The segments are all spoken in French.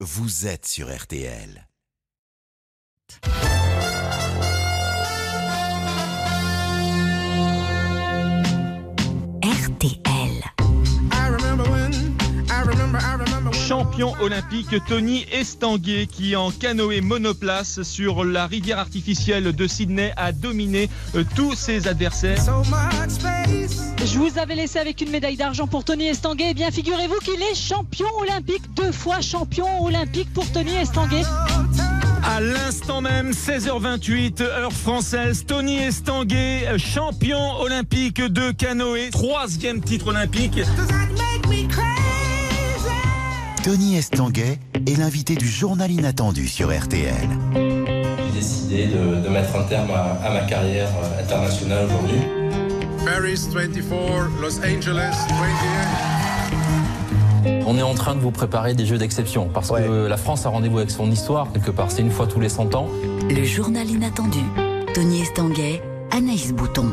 vous êtes sur RTL. Champion olympique Tony Estanguet qui en canoë monoplace sur la rivière artificielle de Sydney a dominé euh, tous ses adversaires. Je vous avais laissé avec une médaille d'argent pour Tony Estanguet. Eh bien, figurez-vous qu'il est champion olympique, deux fois champion olympique pour Tony Estanguet. À l'instant même, 16h28, heure française, Tony Estanguet, champion olympique de canoë, troisième titre olympique. Tony Estanguet est l'invité du journal inattendu sur RTL. J'ai décidé de, de mettre un terme à, à ma carrière euh, internationale aujourd'hui. Paris 24, Los Angeles 28. On est en train de vous préparer des jeux d'exception parce que la France a rendez-vous avec son histoire quelque part. C'est une fois tous les 100 ans. Le journal inattendu. Tony Estanguet, Anaïs Bouton.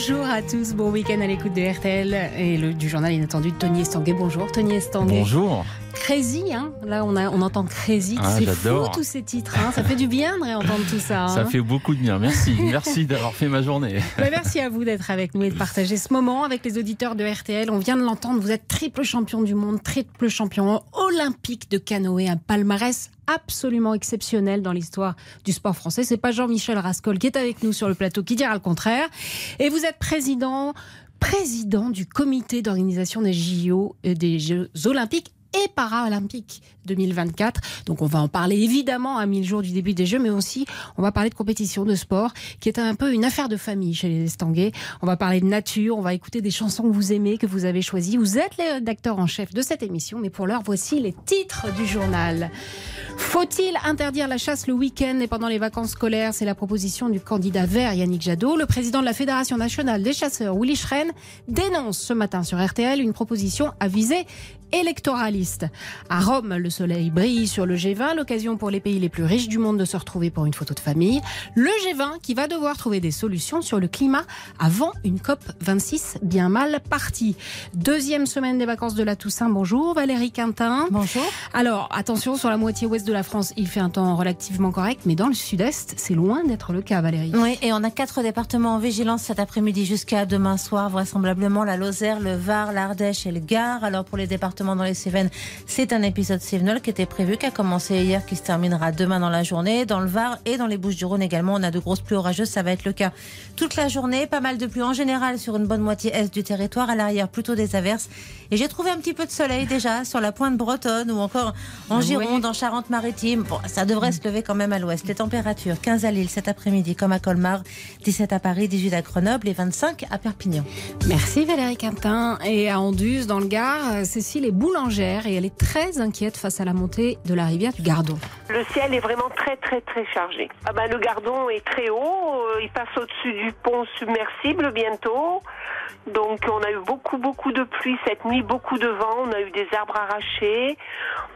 Bonjour à tous, bon week-end à l'écoute de RTL et le, du journal inattendu de Tony Estanguet. Bonjour Tony Estanguet. Bonjour. Crazy, hein là on, a, on entend Crazy, Ah, c'est fou j'adore. tous ces titres, hein. ça fait du bien de réentendre tout ça. Ça hein. fait beaucoup de bien. Merci. Merci d'avoir fait ma journée. Bah, merci à vous d'être avec nous et de partager ce moment avec les auditeurs de RTL. On vient de l'entendre, vous êtes triple champion du monde, triple champion olympique de canoë, un palmarès absolument exceptionnel dans l'histoire du sport français. C'est pas Jean-Michel Rascol qui est avec nous sur le plateau qui dira le contraire. Et vous êtes président, président du comité d'organisation des JO, et des Jeux olympiques et paralympiques 2024. Donc on va en parler évidemment à mille jours du début des Jeux, mais aussi on va parler de compétition de sport, qui est un peu une affaire de famille chez les Estanguets. On va parler de nature, on va écouter des chansons que vous aimez, que vous avez choisies. Vous êtes les rédacteurs en chef de cette émission, mais pour l'heure, voici les titres du journal. Faut-il interdire la chasse le week-end et pendant les vacances scolaires? C'est la proposition du candidat vert Yannick Jadot. Le président de la Fédération nationale des chasseurs, Willy Schren, dénonce ce matin sur RTL une proposition à visée électoraliste. À Rome, le soleil brille sur le G20, l'occasion pour les pays les plus riches du monde de se retrouver pour une photo de famille. Le G20 qui va devoir trouver des solutions sur le climat avant une COP 26 bien mal partie. Deuxième semaine des vacances de la Toussaint. Bonjour Valérie Quintin. Bonjour. Alors, attention, sur la moitié ouest de la France, il fait un temps relativement correct, mais dans le sud-est, c'est loin d'être le cas, Valérie. Oui, et on a quatre départements en vigilance cet après-midi jusqu'à demain soir, vraisemblablement la Lozère, le Var, l'Ardèche et le Gard. Alors pour les départements dans les Cévennes, c'est un épisode Cévenol qui était prévu, qui a commencé hier, qui se terminera demain dans la journée. Dans le Var et dans les Bouches-du-Rhône également, on a de grosses pluies orageuses, ça va être le cas toute la journée. Pas mal de pluie en général sur une bonne moitié est du territoire, à l'arrière plutôt des averses. Et j'ai trouvé un petit peu de soleil déjà sur la pointe bretonne ou encore en Gironde, en Charente-Maritime. Bon, ça devrait se lever quand même à l'ouest. Les températures 15 à Lille cet après-midi comme à Colmar, 17 à Paris, 18 à Grenoble et 25 à Perpignan. Merci Valérie Quintin. Et à Anduze, dans le Gard, Cécile est boulangère et elle est très inquiète face à la montée de la rivière du Gardon. Le ciel est vraiment très très très chargé. Ah ben, le gardon est très haut, euh, il passe au-dessus du pont submersible bientôt. Donc on a eu beaucoup beaucoup de pluie cette nuit, beaucoup de vent, on a eu des arbres arrachés.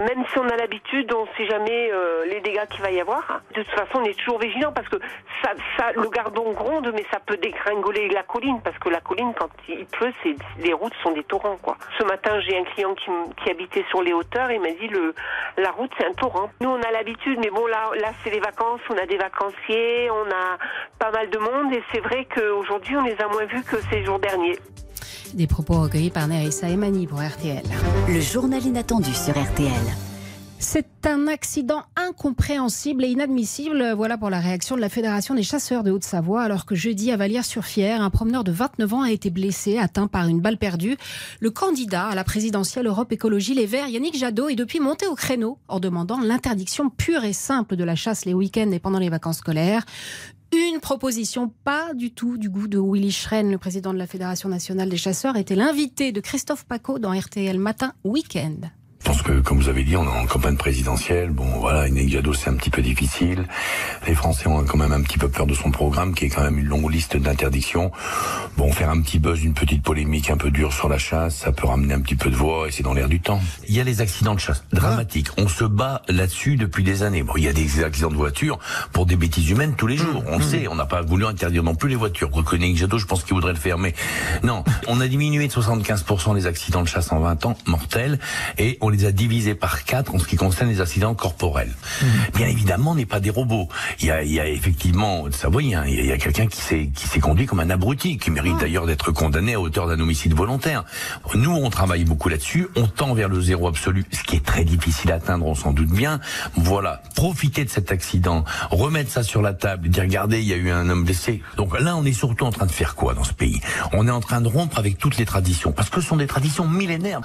Même si on a l'habitude, on ne sait jamais euh, les dégâts qu'il va y avoir. De toute façon, on est toujours vigilant parce que ça, ça, le gardon gronde, mais ça peut dégringoler la colline parce que la colline, quand il pleut, les routes sont des torrents. Ce matin, j'ai un client qui, habitait sur les hauteurs et m'a dit le, la route, c'est un torrent. Nous, on a l'habitude, mais bon, là, là, c'est les vacances, on a des vacanciers, on a pas mal de monde et c'est vrai qu'aujourd'hui, on les a moins vus que ces jours derniers. Des propos recueillis par Nerissa Emani pour RTL. Le journal inattendu sur RTL. C'est un accident incompréhensible et inadmissible. Voilà pour la réaction de la Fédération des chasseurs de Haute-Savoie, alors que jeudi à Vallières-sur-Fière, un promeneur de 29 ans a été blessé, atteint par une balle perdue. Le candidat à la présidentielle Europe Écologie Les Verts, Yannick Jadot, est depuis monté au créneau en demandant l'interdiction pure et simple de la chasse les week-ends et pendant les vacances scolaires. Une proposition pas du tout du goût de Willy Schren, le président de la Fédération nationale des chasseurs, était l'invité de Christophe Paco dans RTL Matin Week-end. Pense que, comme vous avez dit, on est en campagne présidentielle. Bon, voilà, une Jadot, c'est un petit peu difficile. Les Français ont quand même un petit peu peur de son programme, qui est quand même une longue liste d'interdictions. Bon, faire un petit buzz, une petite polémique un peu dure sur la chasse, ça peut ramener un petit peu de voix et c'est dans l'air du temps. Il y a les accidents de chasse dramatiques. On se bat là-dessus depuis des années. Bon, il y a des accidents de voiture pour des bêtises humaines tous les jours. On le sait. On n'a pas voulu interdire non plus les voitures. Reconnaît Jadot, je pense qu'il voudrait le faire, mais non. On a diminué de 75% les accidents de chasse en 20 ans, mortels, et on les a divisés par 4 en ce qui concerne les accidents corporels. Bien évidemment, on n'est pas des robots. Il y a, il y a effectivement, ça vous voyez, hein, il y a, quelqu'un qui s'est qui s'est conduit comme un abruti, qui mérite d'ailleurs d'être condamné à hauteur d'un homicide volontaire. Nous, on travaille beaucoup là-dessus. On tend vers le zéro absolu, ce qui est très difficile à atteindre, on s'en doute bien. Voilà, profiter de cet accident, remettre ça sur la table, dire regardez, il y a eu un homme blessé. Donc là, on est surtout en train de faire quoi dans ce pays? On est en train de rompre avec toutes les traditions, parce que ce sont des traditions millénaires.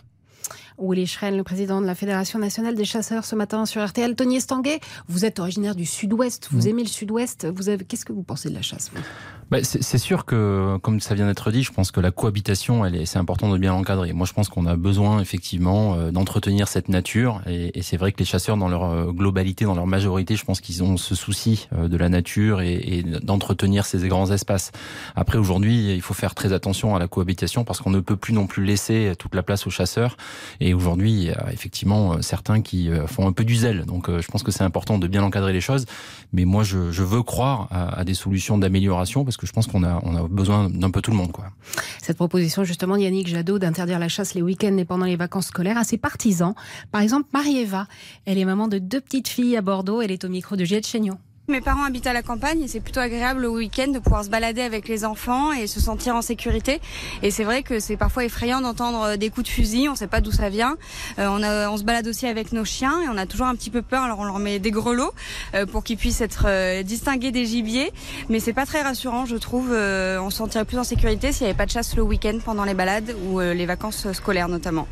Willy Schren, le président de la Fédération nationale des chasseurs ce matin sur RTL. Tony Estanguet, vous êtes originaire du Sud-Ouest, vous Mm. aimez le Sud-Ouest. Vous avez... Qu'est-ce que vous pensez de la chasse vous? Bah, c'est sûr que, comme ça vient d'être dit, je pense que la cohabitation, elle est, c'est important de bien l'encadrer. Moi, je pense qu'on a besoin effectivement euh, d'entretenir cette nature, et, et c'est vrai que les chasseurs, dans leur euh, globalité, dans leur majorité, je pense qu'ils ont ce souci euh, de la nature et, et d'entretenir ces grands espaces. Après, aujourd'hui, il faut faire très attention à la cohabitation parce qu'on ne peut plus non plus laisser toute la place aux chasseurs. Et aujourd'hui, il y a effectivement certains qui font un peu du zèle. Donc, je pense que c'est important de bien encadrer les choses. Mais moi, je, je veux croire à, à des solutions d'amélioration parce que je pense qu'on a, besoin d'un peu tout le monde. Quoi. Cette proposition justement d'Yannick Jadot d'interdire la chasse les week-ends et pendant les vacances scolaires à ses partisans. Par exemple, Marie-Eva, elle est maman de deux petites filles à Bordeaux. Elle est au micro de Juliette Chénion. Mes parents habitent à la campagne et c'est plutôt agréable le week-end de pouvoir se balader avec les enfants et se sentir en sécurité. Et c'est vrai que c'est parfois effrayant d'entendre des coups de fusil, on ne sait pas d'où ça vient. Euh, on, se balade aussi avec nos chiens et on a toujours un petit peu peur, alors on leur met des grelots euh, pour qu'ils puissent être euh, distingués des gibiers. Mais c'est pas très rassurant, je trouve. Euh, on se sentirait plus en sécurité s'il n'y avait pas de chasse le week-end pendant les balades ou euh, les vacances scolaires notamment.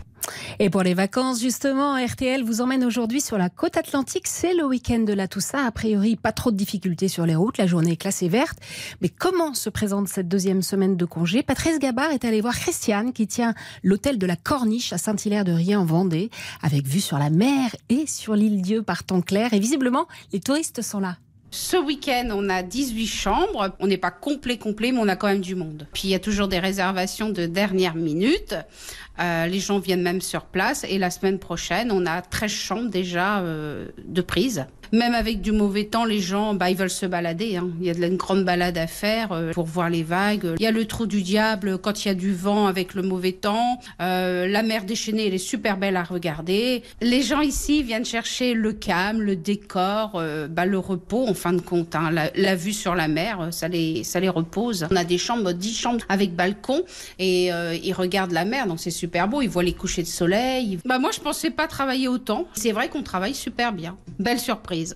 Et pour les vacances, justement, RTL vous emmène aujourd'hui sur la côte atlantique. C'est le week-end de la Toussaint. A priori, pas trop de difficultés sur les routes. La journée est classée verte. Mais comment se présente cette deuxième semaine de congé? Patrice Gabard est allé voir Christiane qui tient l'hôtel de la Corniche à Saint-Hilaire-de-Rien en Vendée, avec vue sur la mer et sur l'île Dieu par temps clair. Et visiblement, les touristes sont là. Ce week-end, on a 18 chambres. On n'est pas complet, complet, mais on a quand même du monde. Puis il y a toujours des réservations de dernière minute. Euh, les gens viennent même sur place. Et la semaine prochaine, on a 13 chambres déjà euh, de prise. Même avec du mauvais temps, les gens, bah, ils veulent se balader. Hein. Il y a de la- une grande balade à faire euh, pour voir les vagues. Il y a le trou du diable quand il y a du vent avec le mauvais temps. Euh, la mer déchaînée, elle est super belle à regarder. Les gens ici viennent chercher le calme, le décor, euh, bah, le repos en fin de compte. hein. La, vue sur la mer, ça les, ça les repose. On a des chambres, 10 chambres avec balcon et euh, ils regardent la mer, donc c'est super beau. Ils voient les couchers de soleil. Bah, moi, je pensais pas travailler autant. C'est vrai qu'on travaille super bien. Belle surprise. please.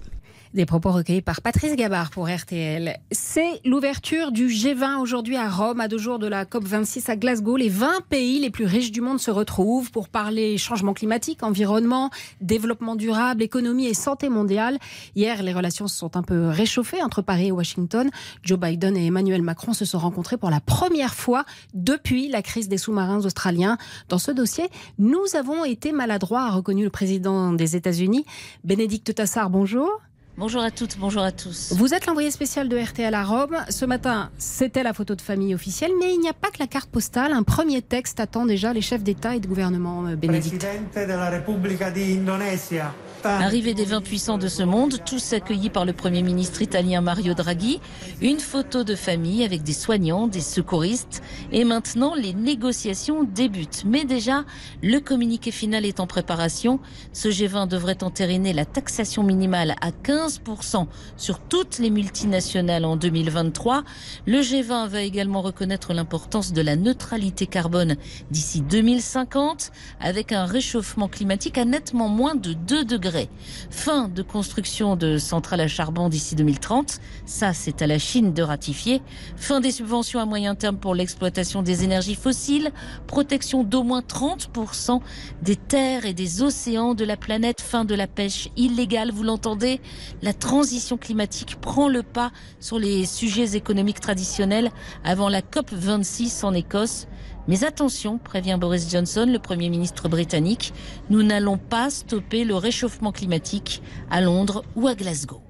Des propos recueillis par Patrice Gabard pour RTL. C'est l'ouverture du G20 aujourd'hui à Rome, à deux jours de la COP26 à Glasgow. Les 20 pays les plus riches du monde se retrouvent pour parler changement climatique, environnement, développement durable, économie et santé mondiale. Hier, les relations se sont un peu réchauffées entre Paris et Washington. Joe Biden et Emmanuel Macron se sont rencontrés pour la première fois depuis la crise des sous-marins australiens. Dans ce dossier, nous avons été maladroits, a reconnu le président des États-Unis. Bénédicte Tassard, bonjour. Bonjour à toutes, bonjour à tous. Vous êtes l'envoyé spécial de RTL à Rome. Ce matin, c'était la photo de famille officielle, mais il n'y a pas que la carte postale. Un premier texte attend déjà les chefs d'État et de gouvernement, euh, Bénédicte. Arrivée des 20 puissants de ce monde, tous accueillis par le Premier ministre italien Mario Draghi, une photo de famille avec des soignants, des secouristes, et maintenant les négociations débutent. Mais déjà, le communiqué final est en préparation. Ce G20 devrait entériner la taxation minimale à 15% sur toutes les multinationales en 2023. Le G20 va également reconnaître l'importance de la neutralité carbone d'ici 2050, avec un réchauffement climatique à nettement moins de 2 degrés. Fin de construction de centrales à charbon d'ici 2030. Ça, c'est à la Chine de ratifier. Fin des subventions à moyen terme pour l'exploitation des énergies fossiles. Protection d'au moins 30% des terres et des océans de la planète. Fin de la pêche illégale. Vous l'entendez? La transition climatique prend le pas sur les sujets économiques traditionnels avant la COP 26 en Écosse. Mais attention, prévient Boris Johnson, le Premier ministre britannique, nous n'allons pas stopper le réchauffement climatique à Londres ou à Glasgow.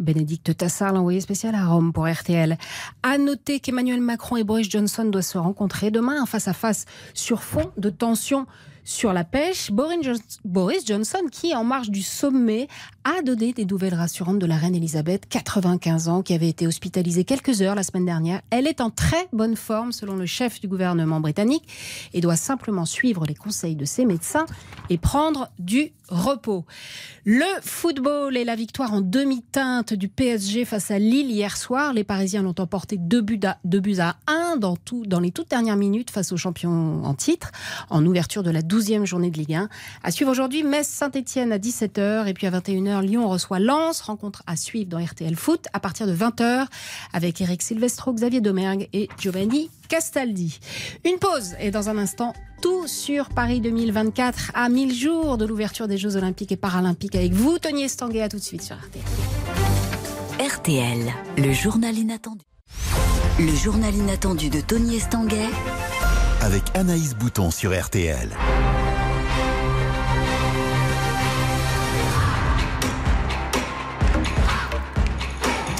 Bénédicte Tassard, l'envoyé spécial à Rome pour RTL. À noter qu'Emmanuel Macron et Boris Johnson doivent se rencontrer demain face à face sur fond de tension sur la pêche. Boris Johnson, qui en marge du sommet, a donné des nouvelles rassurantes de la reine Elisabeth, 95 ans, qui avait été hospitalisée quelques heures la semaine dernière. Elle est en très bonne forme selon le chef du gouvernement britannique et doit simplement suivre les conseils de ses médecins et prendre du repos. Le football et la victoire en demi-teinte du PSG face à Lille hier soir. Les Parisiens l'ont emporté 2 buts à, 1 dans, dans les toutes dernières minutes face aux champions en titre, en ouverture de la 12e journée de Ligue 1. À suivre aujourd'hui, Metz-Saint-Etienne à 17h et puis à 21h, Lyon reçoit Lens. Rencontre à suivre dans RTL Foot à partir de 20h avec Eric Silvestro, Xavier Domergue et Giovanni Castaldi. Une pause et dans un instant, tout sur Paris 2024 à 1000 jours de l'ouverture des Jeux Olympiques et Paralympiques avec vous, Tony Estanguet. À tout de suite sur RTL. RTL, le journal inattendu. Le journal inattendu de Tony Estanguet avec Anaïs Bouton sur RTL.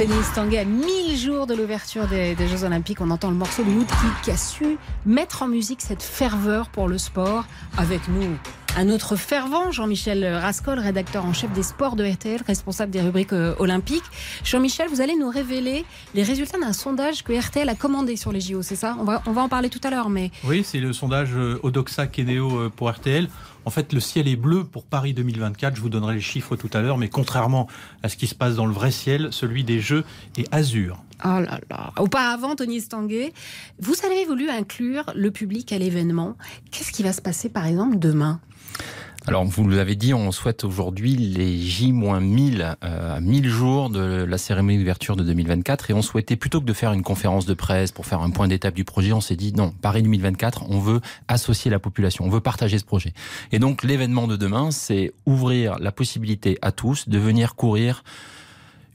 Tennis Tanguay à 1000 jours de l'ouverture des, Jeux Olympiques. On entend le morceau de Woodkid qui a su mettre en musique cette ferveur pour le sport avec nous. Un autre fervent, Jean-Michel Rascol, rédacteur en chef des sports de RTL, responsable des rubriques euh, olympiques. Jean-Michel, vous allez nous révéler les résultats d'un sondage que RTL a commandé sur les JO, c'est ça? On va, on va en parler tout à l'heure, mais... Oui, c'est le sondage euh, Odoxa Keneo euh, pour RTL. En fait, le ciel est bleu pour Paris 2024. Je vous donnerai les chiffres tout à l'heure, mais contrairement à ce qui se passe dans le vrai ciel, celui des Jeux est azur. Oh là là. Auparavant, Tony Stanguet, vous avez voulu inclure le public à l'événement. Qu'est-ce qui va se passer, par exemple, demain? Alors, vous l'avez dit, on souhaite aujourd'hui les J-1000 euh, à 1000 jours de la cérémonie d'ouverture de 2024 et on souhaitait plutôt que de faire une conférence de presse pour faire un point d'étape du projet, on s'est dit non, Paris 2024, on veut associer la population, on veut partager ce projet. Et donc, l'événement de demain, c'est ouvrir la possibilité à tous de venir courir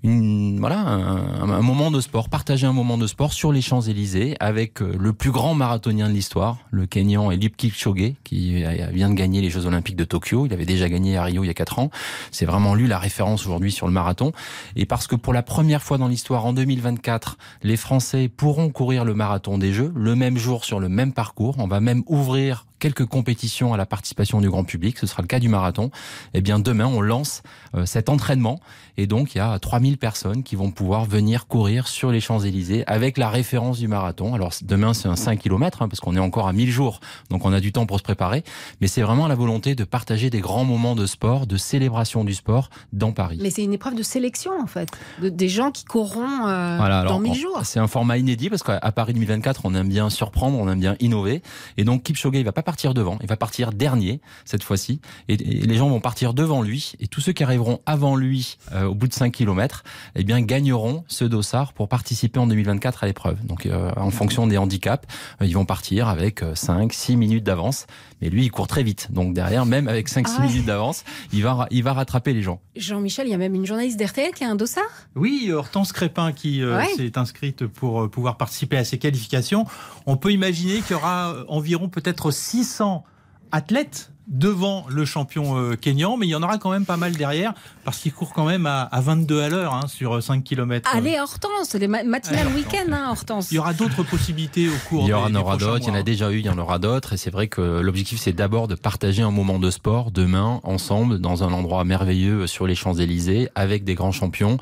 voilà, un, moment de sport, partager un moment de sport sur les Champs-Élysées avec euh, le plus grand marathonien de l'histoire, le Kenyan Eliud Kipchoge, qui vient de gagner les Jeux Olympiques de Tokyo. Il avait déjà gagné à Rio il y a quatre ans. C'est vraiment lui la référence aujourd'hui sur le marathon. Et parce que pour la première fois dans l'histoire, en 2024, les Français pourront courir le marathon des Jeux le même jour sur le même parcours. On va même ouvrir quelques compétitions à la participation du grand public, ce sera le cas du marathon, eh bien demain on lance euh, cet entraînement. Et donc il y a 3000 personnes qui vont pouvoir venir courir sur les Champs-Élysées avec la référence du marathon. Alors demain c'est un 5 km hein, parce qu'on est encore à 1000 jours, donc on a du temps pour se préparer, mais c'est vraiment la volonté de partager des grands moments de sport, de célébration du sport dans Paris. Mais c'est une épreuve de sélection en fait, des gens qui courront euh, dans 1000 jours. C'est un format inédit parce qu'à Paris 2024 on aime bien surprendre, on aime bien innover. Et donc Kipchoge il va pas partir devant, il va partir dernier cette fois-ci, et, les gens vont partir devant lui, et tous ceux qui arriveront avant lui euh, au bout de 5 km, eh bien gagneront ce dossard pour participer en 2024 à l'épreuve. Donc euh, en fonction des handicaps, euh, ils vont partir avec 5, 6 minutes d'avance, mais lui il court très vite, donc derrière même avec 5, 6 ah minutes d'avance, il va, il va rattraper les gens. Jean-Michel, il y a même une journaliste d'RTL qui a un dossard? Oui, Hortense Crépin qui s'est inscrite pour pouvoir participer à ces qualifications. On peut imaginer qu'il y aura environ peut-être 600 athlètes devant le champion euh, kényan, mais il y en aura quand même pas mal derrière, parce qu'il court quand même à, 22 à l'heure hein, sur 5 km. Allez, Hortense, les matinales week-end, hein, Hortense. Il y aura d'autres possibilités au cours Il y en aura d'autres, il y en a déjà eu, il y en aura d'autres, et c'est vrai que l'objectif c'est d'abord de partager un moment de sport demain, ensemble, dans un endroit merveilleux sur les Champs-Élysées, avec des grands champions,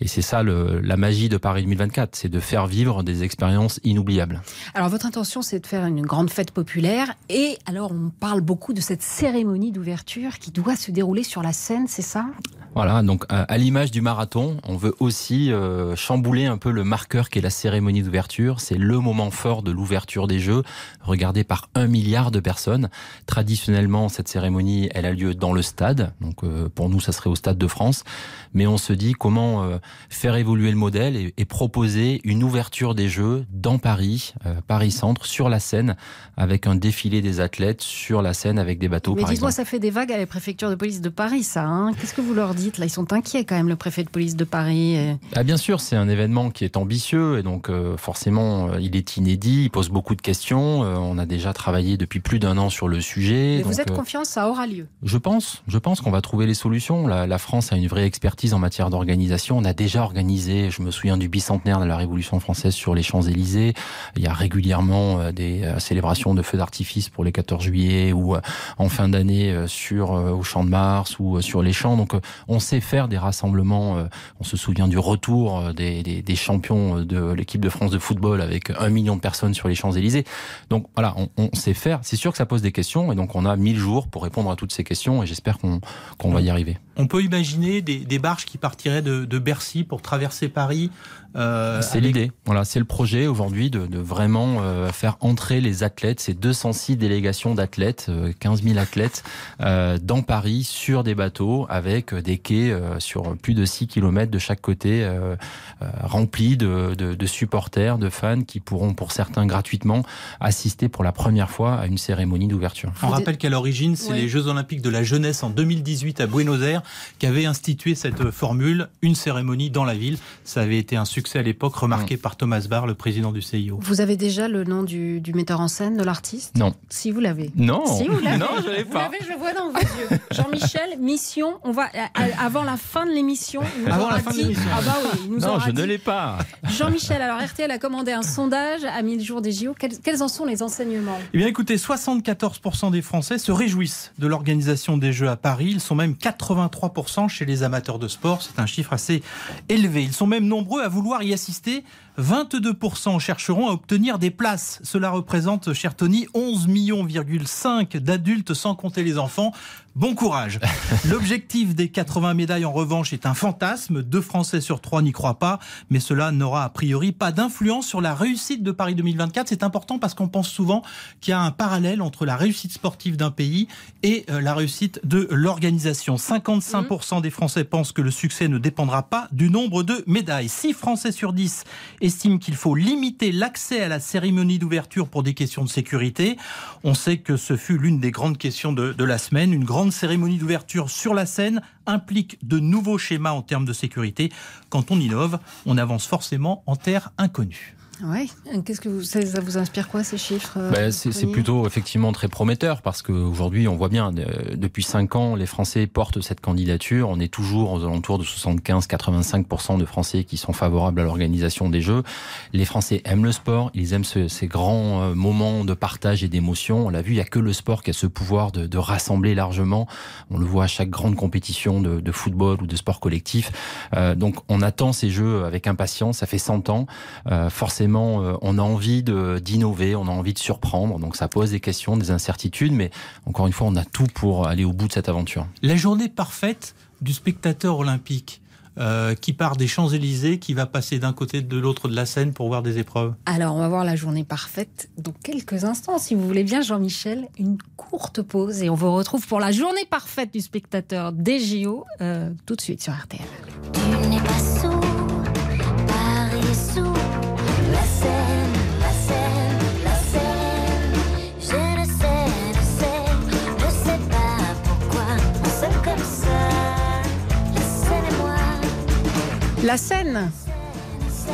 et c'est ça le, la magie de Paris 2024, c'est de faire vivre des expériences inoubliables. Alors votre intention c'est de faire une grande fête populaire, et alors on parle beaucoup de cette cérémonie d'ouverture qui doit se dérouler sur la scène, c'est ça? Voilà, donc à l'image du marathon, on veut aussi euh, chambouler un peu le marqueur qui est la cérémonie d'ouverture. C'est le moment fort de l'ouverture des Jeux, regardé par un milliard de personnes. Traditionnellement, cette cérémonie, elle a lieu dans le stade. Donc euh, pour nous, ça serait au Stade de France. Mais on se dit comment euh, faire évoluer le modèle et, et, proposer une ouverture des Jeux dans Paris, Paris Centre, sur la scène, avec un défilé des athlètes sur la scène avec des bateaux. Mais dites-moi, ça fait des vagues à la préfecture de police de Paris, ça. Hein Qu'est-ce que vous leur dites? Là Ils sont inquiets quand même, le préfet de police de Paris. Ah, bien sûr, c'est un événement qui est ambitieux et donc euh, forcément, euh, il est inédit. Il pose beaucoup de questions. Euh, on a déjà travaillé depuis plus d'un an sur le sujet. Mais vous êtes confiant, ça aura lieu Je pense. Je pense qu'on va trouver les solutions. La, la, France a une vraie expertise en matière d'organisation. On a déjà organisé. Je me souviens du bicentenaire de la Révolution française sur les Champs Élysées. Il y a régulièrement des célébrations de feux d'artifice pour les 14 juillet ou en fin d'année sur au Champ de Mars ou sur les champs. Donc on sait faire des rassemblements. On se souvient du retour des, des, des champions de l'équipe de France de football avec un million de personnes sur les Champs-Élysées. Donc voilà, on, on, sait faire. C'est sûr que ça pose des questions et donc on a 1000 jours pour répondre à toutes ces questions et j'espère qu'on qu'on va y arriver. On peut imaginer des, des barges qui partiraient de, de Bercy pour traverser Paris euh, c'est avec... l'idée. Voilà, c'est le projet aujourd'hui de, de, vraiment euh, faire entrer les athlètes, ces 206 délégations d'athlètes, euh, 15 000 athlètes, euh, dans Paris sur des bateaux avec des quais euh, sur plus de 6 km de chaque côté, euh, remplis de, de, de, supporters, de fans qui pourront pour certains gratuitement assister pour la première fois à une cérémonie d'ouverture. On rappelle qu'à l'origine, c'est les Jeux Olympiques de la jeunesse en 2018 à Buenos Aires qui avaient institué cette formule, une cérémonie dans la ville. Ça avait été un succès à l'époque, remarqué mmh. par Thomas Barr, le président du CIO. Vous avez déjà le nom du, du metteur en scène, de l'artiste? Non. Si vous l'avez. Non. Si vous l'avez. Non, je l'ai pas. je le vois dans vos yeux. Jean-Michel, mission. On va avant la fin de l'émission. Avant la fin dit, de l'émission. Ah bah oui, il nous non, je dit. ne l'ai pas. Jean-Michel, alors RTL a commandé un sondage à 1000 jours des JO. Quels, quels en sont les enseignements? Eh bien, écoutez, 74% des Français se réjouissent de l'organisation des Jeux à Paris. Ils sont même 83% chez les amateurs de sport. C'est un chiffre assez élevé. Ils sont même nombreux à vouloir y assister. 22% chercheront à obtenir des places. Cela représente, cher Tony, 11 millions d'adultes sans compter les enfants. Bon courage. L'objectif des 80 médailles en revanche est un fantasme. Deux Français sur trois n'y croient pas, mais cela n'aura a priori pas d'influence sur la réussite de Paris 2024. C'est important parce qu'on pense souvent qu'il y a un parallèle entre la réussite sportive d'un pays et la réussite de l'organisation. 55% des Français pensent que le succès ne dépendra pas du nombre de médailles. 6 Français sur 10 estiment qu'il faut limiter l'accès à la cérémonie d'ouverture pour des questions de sécurité. On sait que ce fut l'une des grandes questions de, de la semaine. Une grande cérémonie d'ouverture sur la scène implique de nouveaux schémas en termes de sécurité. Quand on innove, on avance forcément en terre inconnue. Ouais. Qu'est-ce que vous, ça, ça, vous inspire quoi ces chiffres ben, C'est plutôt effectivement très prometteur parce qu'aujourd'hui on voit bien euh, depuis cinq ans les Français portent cette candidature. On est toujours aux alentours de 75-85% de Français qui sont favorables à l'organisation des Jeux. Les Français aiment le sport, ils aiment ce, ces grands euh, moments de partage et d'émotion. On l'a vu, il y a que le sport qui a ce pouvoir de, de, rassembler largement. On le voit à chaque grande compétition de, de football ou de sport collectif. Euh, donc on attend ces Jeux avec impatience. Ça fait 100 ans, euh, forcément on a envie d'innover, on a envie de surprendre. Donc ça pose des questions, des incertitudes, mais encore une fois, on a tout pour aller au bout de cette aventure. La journée parfaite du spectateur olympique. Euh, qui part des Champs-Élysées, qui va passer d'un côté de l'autre de la scène pour voir des épreuves Alors, on va voir la journée parfaite dans quelques instants. Si vous voulez bien, Jean-Michel, une courte pause et on vous retrouve pour la journée parfaite du spectateur des JO euh, tout de suite sur RTL. La scène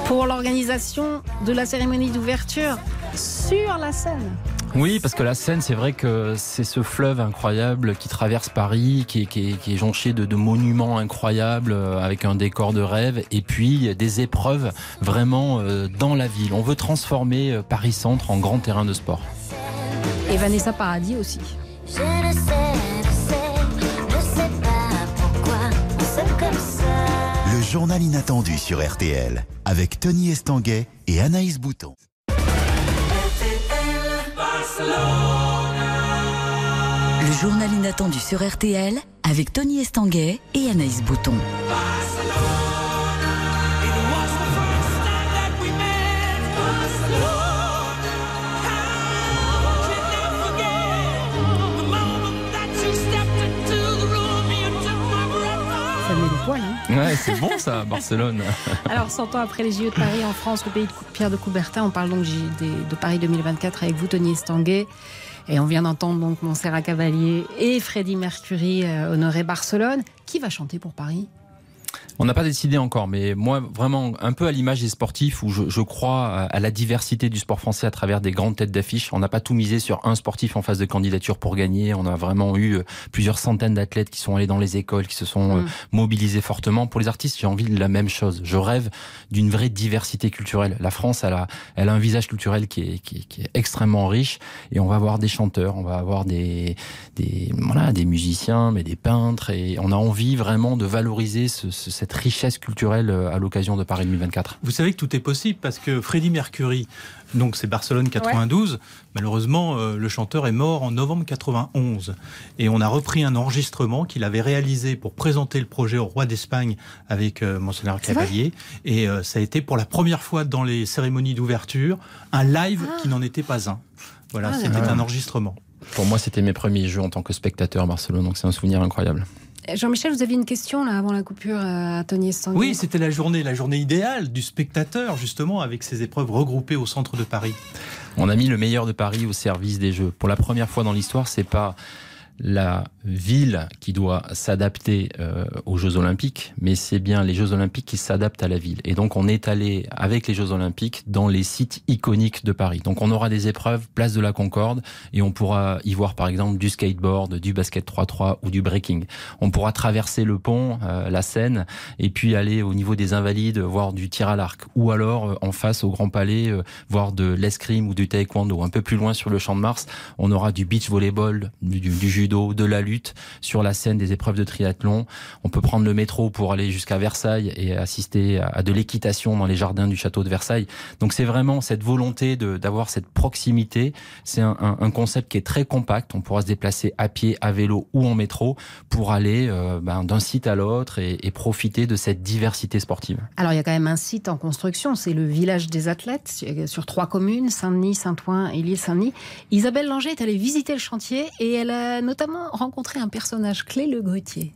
pour l'organisation de la cérémonie d'ouverture sur la scène. Oui, parce que la Seine, c'est vrai que c'est ce fleuve incroyable qui traverse Paris, qui est, qui est, qui est jonché de, de, monuments incroyables, euh, avec un décor de rêve, et puis des épreuves vraiment euh, dans la ville. On veut transformer euh, Paris Centre en grand terrain de sport. Et Vanessa Paradis aussi. Journal inattendu sur RTL, avec Tony Estanguet et Anaïs Bouton. Le journal inattendu sur RTL avec Tony Estanguet et Anaïs Bouton. Ouais, c'est bon ça, Barcelone. Alors, 100 ans après les JO de Paris en France, le pays de Pierre de Coubertin, on parle donc de Paris 2024 avec vous, Tony Estanguet. Et on vient d'entendre donc Montserrat Cavalier et Freddie Mercury euh, honorer Barcelone. Qui va chanter pour Paris? On n'a pas décidé encore, mais moi, vraiment, un peu à l'image des sportifs, où je, je crois à- la diversité du sport français à travers des grandes têtes d'affiche. On n'a pas tout misé sur un sportif en phase de candidature pour gagner. On a vraiment eu euh, plusieurs centaines d'athlètes qui sont allés dans les écoles, qui se sont euh, Mm. mobilisés fortement. Pour les artistes, j'ai envie de la même chose. Je rêve d'une vraie diversité culturelle. La France, elle a, elle a un visage culturel qui est, qui est, qui est extrêmement riche, et on va avoir des chanteurs, on va avoir des, des, voilà, des musiciens, mais des peintres, et on a envie vraiment de valoriser ce- ce- cette richesse culturelle euh, à l'occasion de Paris 2024. Vous savez que tout est possible parce que Freddie Mercury, donc c'est Barcelone 92, malheureusement euh, le chanteur est mort en novembre 91 et on a repris un enregistrement qu'il avait réalisé pour présenter le projet au roi d'Espagne avec euh, Monseigneur Cavalier et euh, ça a été pour la première fois dans les cérémonies d'ouverture un live qui n'en était pas un. Voilà, Ah, c'était d'accord. un enregistrement. Pour moi, c'était mes premiers jeux en tant que spectateur à Barcelone, donc c'est un souvenir incroyable. Jean-Michel, vous aviez une question là avant la coupure euh, à Tony Estanguet. Oui, c'était la journée, la journée idéale du spectateur justement avec ces épreuves regroupées au centre de Paris. On a mis le meilleur de Paris au service des Jeux. Pour la première fois dans l'histoire, c'est pas la ville qui doit s'adapter euh, aux Jeux Olympiques, mais c'est bien les Jeux Olympiques qui s'adaptent à la ville. Et donc on est allé avec les Jeux Olympiques dans les sites iconiques de Paris. Donc on aura des épreuves place de la Concorde et on pourra y voir par exemple du skateboard, du basket 3-3 ou du breaking. On pourra traverser le pont, euh, la Seine, et puis aller au niveau des Invalides voir du tir à l'arc, ou alors euh, en face au Grand Palais euh, voir de l'escrime ou du taekwondo. Un peu plus loin sur le Champ de Mars, on aura du beach volleyball, du, du- du judo, de la lutte sur la scène des épreuves de triathlon. On peut prendre le métro pour aller jusqu'à Versailles et assister à, de l'équitation dans les jardins du château de Versailles. Donc c'est vraiment cette volonté d'avoir cette proximité. C'est un, un- un concept qui est très compact. On pourra se déplacer à pied, à vélo ou en métro pour aller euh, ben, d'un site à l'autre et, et profiter de cette diversité sportive. Alors, il y a quand même un site en construction, c'est le village des athlètes, sur- trois communes, Saint-Denis, Saint-Ouen et l'île-Saint-Denis. Isabelle Langer est allée visiter le chantier et elle a notamment rencontré un personnage clé, le grutier.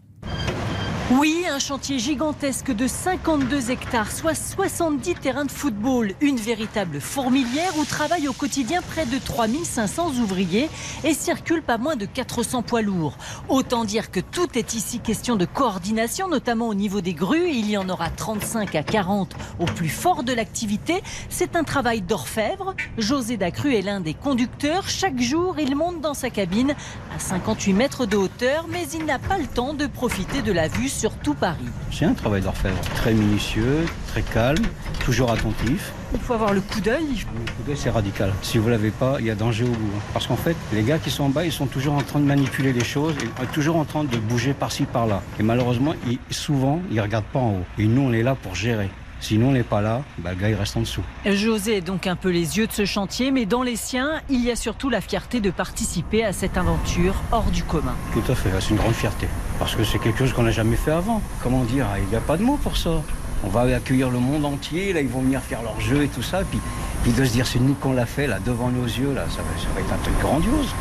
Oui, un chantier gigantesque de 52 hectares, soit 70 terrains de football. Une véritable fourmilière où travaillent au quotidien près de 3500 ouvriers et circulent pas moins de 400 poids lourds. Autant dire que tout est ici question de coordination, notamment au niveau des grues. Il y en aura 35 à 40 au plus fort de l'activité. C'est un travail d'orfèvre. José Dacru est l'un des conducteurs. Chaque jour, il monte dans sa cabine à 58 mètres de hauteur, mais il n'a pas le temps de profiter de la vue sur tout Paris. C'est un travail d'orfèvre, très minutieux, très calme, toujours attentif. Il faut avoir le coup d'œil. Le coup d'œil, c'est radical. Si vous l'avez pas, il y a danger au bout. hein. Parce qu'en fait, les gars qui sont en bas, ils sont toujours en train de manipuler les choses, et toujours en train de bouger par-ci, par-là. Et malheureusement, ils- souvent, ils regardent pas en haut. Et nous, on est là pour gérer. Si nous, on n'est pas là, bah, le gars, il reste en dessous. José est donc un peu les yeux de ce chantier, mais dans les siens, il y a surtout la fierté de participer à cette aventure hors du commun. Tout à fait, c'est une grande fierté. Parce que c'est quelque chose qu'on n'a jamais fait avant. Comment dire Il n'y a pas de mots pour ça. On va accueillir le monde entier, là ils vont venir faire leur jeu et tout ça, puis, puis de se dire c'est nous qu'on l'a fait là devant nos yeux, là ça va, ça va être un truc grandiose.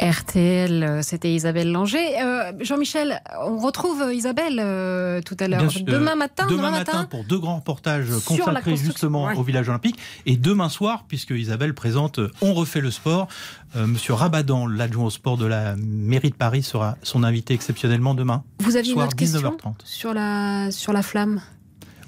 RTL, euh, c'était Isabelle Langer. Euh, Jean-Michel, on retrouve euh, Isabelle euh, tout à l'heure. Demain matin, demain, matin, pour deux grands reportages consacrés justement ouais. au village olympique. Et demain soir, puisque Isabelle présente On refait le sport, euh, Monsieur Rabadan, l'adjoint au sport de la mairie de Paris, sera son invité exceptionnellement demain. Vous aviez une soir, autre question 19h30. sur la, sur la flamme?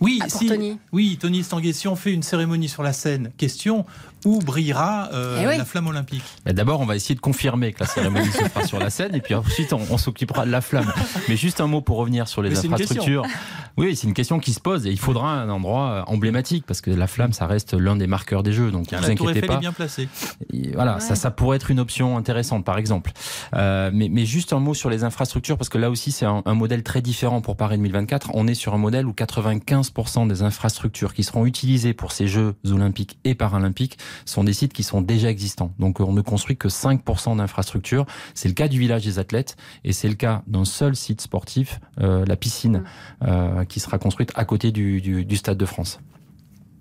Oui, Ah, si, Tony. oui, Tony Estanguet, si on fait une cérémonie sur la scène, question, où brillera euh, Eh oui. la flamme olympique? Mais D'abord, on va essayer de confirmer que la cérémonie se fera sur la scène, et puis ensuite, on, on s'occupera de la flamme. Mais juste un mot pour revenir sur les Mais infrastructures. question. Oui, c'est une question qui se pose, et il faudra un endroit euh, emblématique, parce que la flamme, ça reste l'un des marqueurs des Jeux. Donc, ne vous la Tour inquiétez Eiffel pas. est bien placée. Et voilà, Ouais. ça, ça pourrait être une option intéressante, par exemple. Euh, mais, mais juste un mot sur les infrastructures, parce que là aussi, c'est un, un modèle très différent pour Paris 2024. On est sur un modèle où 95% des infrastructures qui seront utilisées pour ces Jeux olympiques et paralympiques sont des sites qui sont déjà existants. Donc, on ne construit que 5% d'infrastructures. C'est le cas du village des athlètes, et c'est le cas d'un seul site sportif, euh, la piscine, euh, qui sera construite à côté du, du, du Stade de France.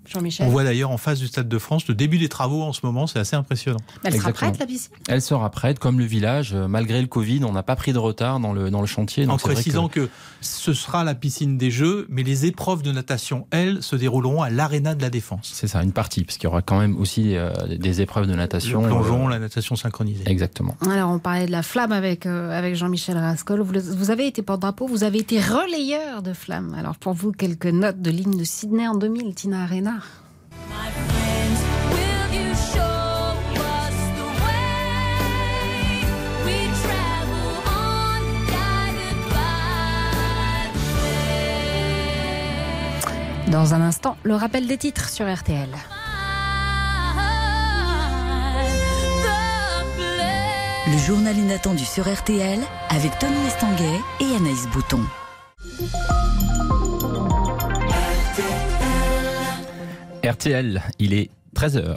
Jean-Michel On voit d'ailleurs en face du Stade de France le début des travaux en ce moment, c'est assez impressionnant. Elle sera Exactement. prête, la piscine Elle sera prête, comme le village. Euh, Malgré le Covid, on n'a pas pris de retard dans le, dans le chantier. donc En précisant que... ce sera la piscine des Jeux, mais les épreuves de natation, elles, se dérouleront à l'Arena de la Défense. C'est ça, une partie, parce qu'il y aura quand même aussi euh, des épreuves de natation. Le plongeon, euh, la natation synchronisée. Exactement. Alors, on parlait de la flamme avec, euh, avec Jean-Michel Rascol. Vous, vous avez été porte-drapeau, vous avez été relayeur de flamme. Alors, pour vous, quelques notes de l'hymne de Sydney en 2000, Tina Arena? Dans un instant, le rappel des titres sur RTL. Le journal inattendu sur RTL avec Tony Estanguet et Anaïs Bouton. RTL, il est 13h.